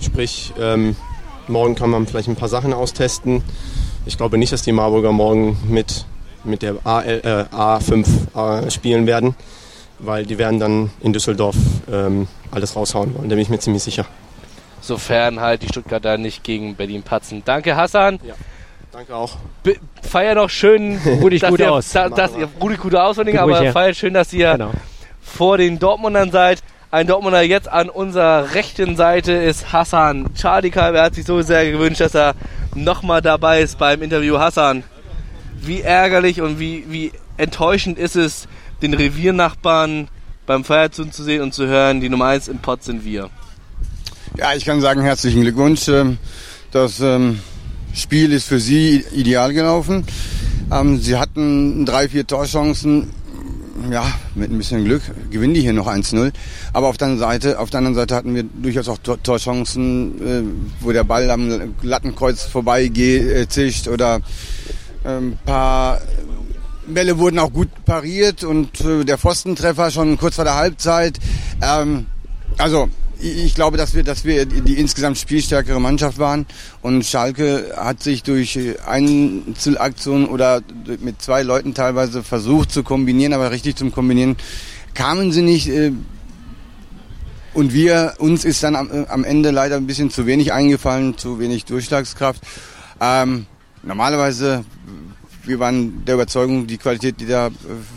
Sprich, ähm, morgen kann man vielleicht ein paar Sachen austesten. Ich glaube nicht, dass die Marburger morgen mit, mit der AL, äh, A5 äh, spielen werden, weil die werden dann in Düsseldorf ähm, alles raushauen wollen. Da bin ich mir ziemlich sicher. Sofern halt die Stuttgarter nicht gegen Berlin patzen. Danke, Hassan. Ja. Danke auch. Be feier noch schön. [laughs] Ruhig gut ihr, aus. Da, dass ihr, ruhig gut aus, aber feiert schön, dass ihr genau. vor den Dortmundern seid. Ein Dortmunder jetzt an unserer rechten Seite ist Hassan Chadika. Er hat sich so sehr gewünscht, dass er nochmal dabei ist beim Interview. Hassan, wie ärgerlich und wie, wie enttäuschend ist es, den Reviernachbarn beim Feierzug zu sehen und zu hören, die Nummer 1 im Pott sind wir. Ja, ich kann sagen, herzlichen Glückwunsch. Ähm, das ähm, Spiel ist für Sie ideal gelaufen. Ähm, Sie hatten drei, vier Torchancen ja, mit ein bisschen Glück gewinnen die hier noch 1-0. Aber auf der, anderen Seite, auf der anderen Seite hatten wir durchaus auch Torchancen, äh, wo der Ball am Lattenkreuz vorbeizischt äh, oder ein paar Bälle wurden auch gut pariert und äh, der Pfostentreffer schon kurz vor der Halbzeit. Also ich glaube, dass wir, dass wir die insgesamt spielstärkere Mannschaft waren und Schalke hat sich durch Einzelaktionen oder mit zwei Leuten teilweise versucht zu kombinieren, aber richtig zum Kombinieren kamen sie nicht. Äh, und wir, uns ist dann am, am Ende leider ein bisschen zu wenig eingefallen, zu wenig Durchschlagskraft. Ähm, normalerweise, wir waren der Überzeugung, die Qualität, die da äh,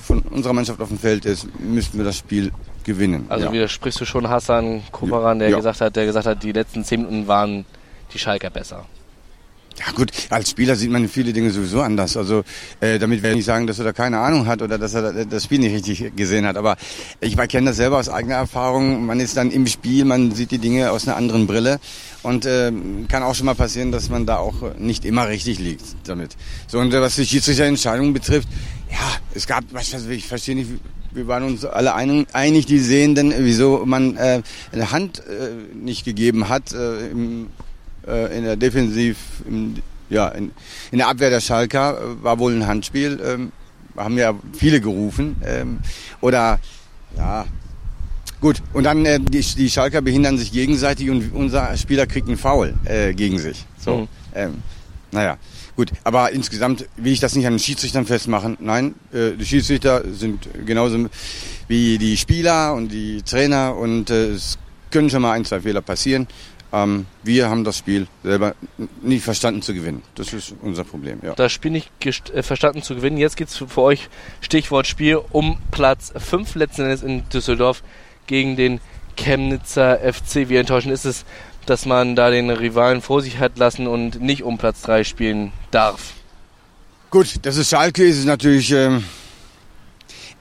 von unserer Mannschaft auf dem Feld ist, müssten wir das Spiel gewinnen. Also ja. widersprichst du schon Hassan Kumaran, der ja. gesagt hat, der gesagt hat, die letzten zehn Minuten waren die Schalker besser. Ja gut, als Spieler sieht man viele Dinge sowieso anders. Also äh, damit werde ich nicht sagen, dass er da keine Ahnung hat oder dass er das Spiel nicht richtig gesehen hat. Aber ich kenne das selber aus eigener Erfahrung. Man ist dann im Spiel, man sieht die Dinge aus einer anderen Brille und äh, kann auch schon mal passieren, dass man da auch nicht immer richtig liegt damit. So und äh, was die Schiedsrichterentscheidung betrifft, ja, es gab, was, ich verstehe nicht, wir waren uns alle einig, die Sehenden, wieso man äh, eine Hand äh, nicht gegeben hat äh, im, äh, in der Defensiv, im, ja, in, in, der Abwehr der Schalker äh, war wohl ein Handspiel. Ähm, haben ja viele gerufen. Ähm, oder ja, gut. Und dann äh, die, die Schalker behindern sich gegenseitig und unser Spieler kriegt einen Foul äh, gegen sich. So. Mhm. Ähm, naja. Gut, aber insgesamt will ich das nicht an den Schiedsrichtern festmachen. Nein, äh, die Schiedsrichter sind genauso wie die Spieler und die Trainer und äh, es können schon mal ein, zwei Fehler passieren. Ähm, wir haben das Spiel selber nicht verstanden zu gewinnen. Das ist unser Problem. Ja. Das Spiel nicht äh, verstanden zu gewinnen. Jetzt geht es für euch, Stichwort Spiel, um Platz 5 letzten Endes in Düsseldorf gegen den Chemnitzer FC. Wie enttäuschend ist es, dass man da den Rivalen vor sich hat lassen und nicht um Platz 3 spielen darf. Gut, das ist Schalke, ist natürlich. Ähm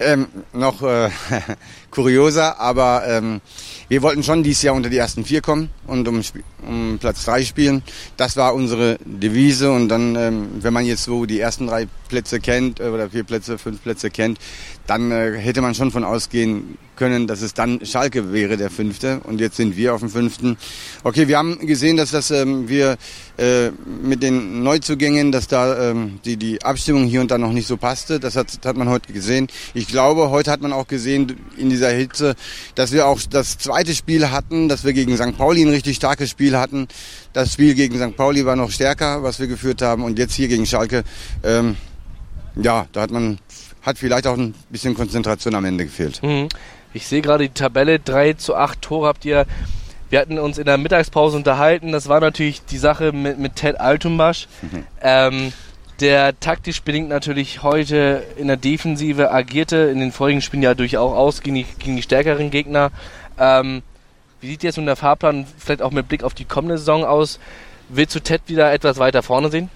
ähm, noch äh, [laughs] kurioser, aber ähm, wir wollten schon dieses Jahr unter die ersten vier kommen und um, um Platz drei spielen. Das war unsere Devise und dann, ähm, wenn man jetzt so die ersten drei Plätze kennt äh, oder vier Plätze, fünf Plätze kennt, dann äh, hätte man schon von ausgehen können, dass es dann Schalke wäre, der Fünfte. Und jetzt sind wir auf dem Fünften. Okay, wir haben gesehen, dass das ähm, wir äh, mit den Neuzugängen, dass da ähm, die, die Abstimmung hier und da noch nicht so passte. Das hat, hat man heute gesehen. Ich glaube, heute hat man auch gesehen in dieser Hitze, dass wir auch das zweite Spiel hatten, dass wir gegen St. Pauli ein richtig starkes Spiel hatten. Das Spiel gegen St. Pauli war noch stärker, was wir geführt haben. Und jetzt hier gegen Schalke, ähm, ja, da hat man hat vielleicht auch ein bisschen Konzentration am Ende gefehlt. Mhm. Ich sehe gerade die Tabelle, 3 zu 8 Tore habt ihr. Wir hatten uns in der Mittagspause unterhalten. Das war natürlich die Sache mit, mit Ted Altumbasch. Mhm. Ähm, der taktisch bedingt natürlich heute in der Defensive agierte, in den vorigen Spielen ja durchaus aus gegen die, gegen die stärkeren Gegner. Ähm, wie sieht jetzt nun der Fahrplan vielleicht auch mit Blick auf die kommende Saison aus? Willst du Ted wieder etwas weiter vorne sehen?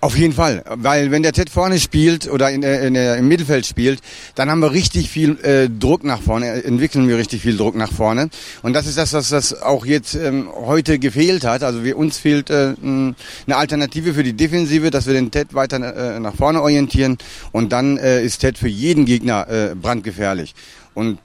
Auf jeden Fall, weil wenn der Ted vorne spielt oder in, in, im Mittelfeld spielt, dann haben wir richtig viel äh, Druck nach vorne, entwickeln wir richtig viel Druck nach vorne. Und das ist das, was das auch jetzt ähm, heute gefehlt hat. Also wir, uns fehlt äh, eine Alternative für die Defensive, dass wir den Ted weiter äh, nach vorne orientieren und dann äh, ist Ted für jeden Gegner äh, brandgefährlich. Und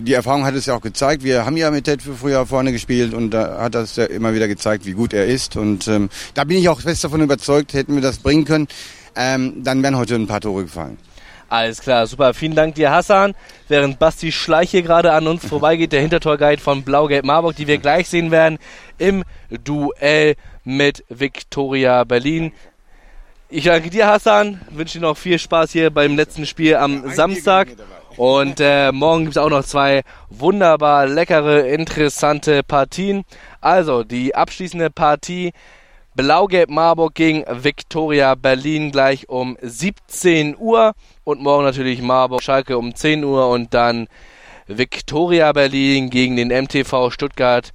die Erfahrung hat es ja auch gezeigt. Wir haben ja mit Ted früher vorne gespielt und da hat das ja immer wieder gezeigt, wie gut er ist. Und ähm, da bin ich auch fest davon überzeugt, hätten wir das bringen können, ähm, dann wären heute ein paar Tore gefallen. Alles klar, super. Vielen Dank dir, Hassan. Während Basti Schleich hier gerade an uns vorbeigeht, der Hintertorguide von Blau-Gelb Marburg, die wir gleich sehen werden im Duell mit Viktoria Berlin. Ich danke dir, Hassan. Wünsche dir noch viel Spaß hier beim letzten Spiel am Samstag. Und äh, morgen gibt es auch noch zwei wunderbar leckere, interessante Partien. Also die abschließende Partie Blau-Gelb Marburg gegen Viktoria Berlin gleich um 17 Uhr. Und morgen natürlich Marburg Schalke um 10 Uhr und dann Viktoria Berlin gegen den MTV Stuttgart,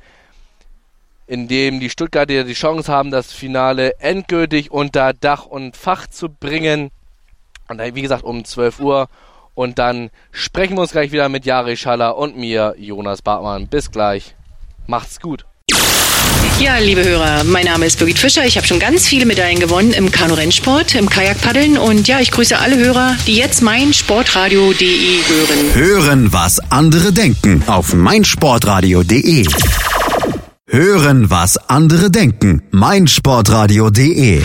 in dem die Stuttgarter die Chance haben, das Finale endgültig unter Dach und Fach zu bringen. Und dann, wie gesagt, um 12 Uhr. Und dann sprechen wir uns gleich wieder mit Jari Schaller und mir, Jonas Bartmann. Bis gleich. Macht's gut. Ja, liebe Hörer, mein Name ist Birgit Fischer. Ich habe schon ganz viele Medaillen gewonnen im Kanu-Rennsport, im Kajakpaddeln und ja, ich grüße alle Hörer, die jetzt mein Sportradio.de hören. Hören, was andere denken auf meinsportradio.de. Hören, was andere denken. meinsportradio.de.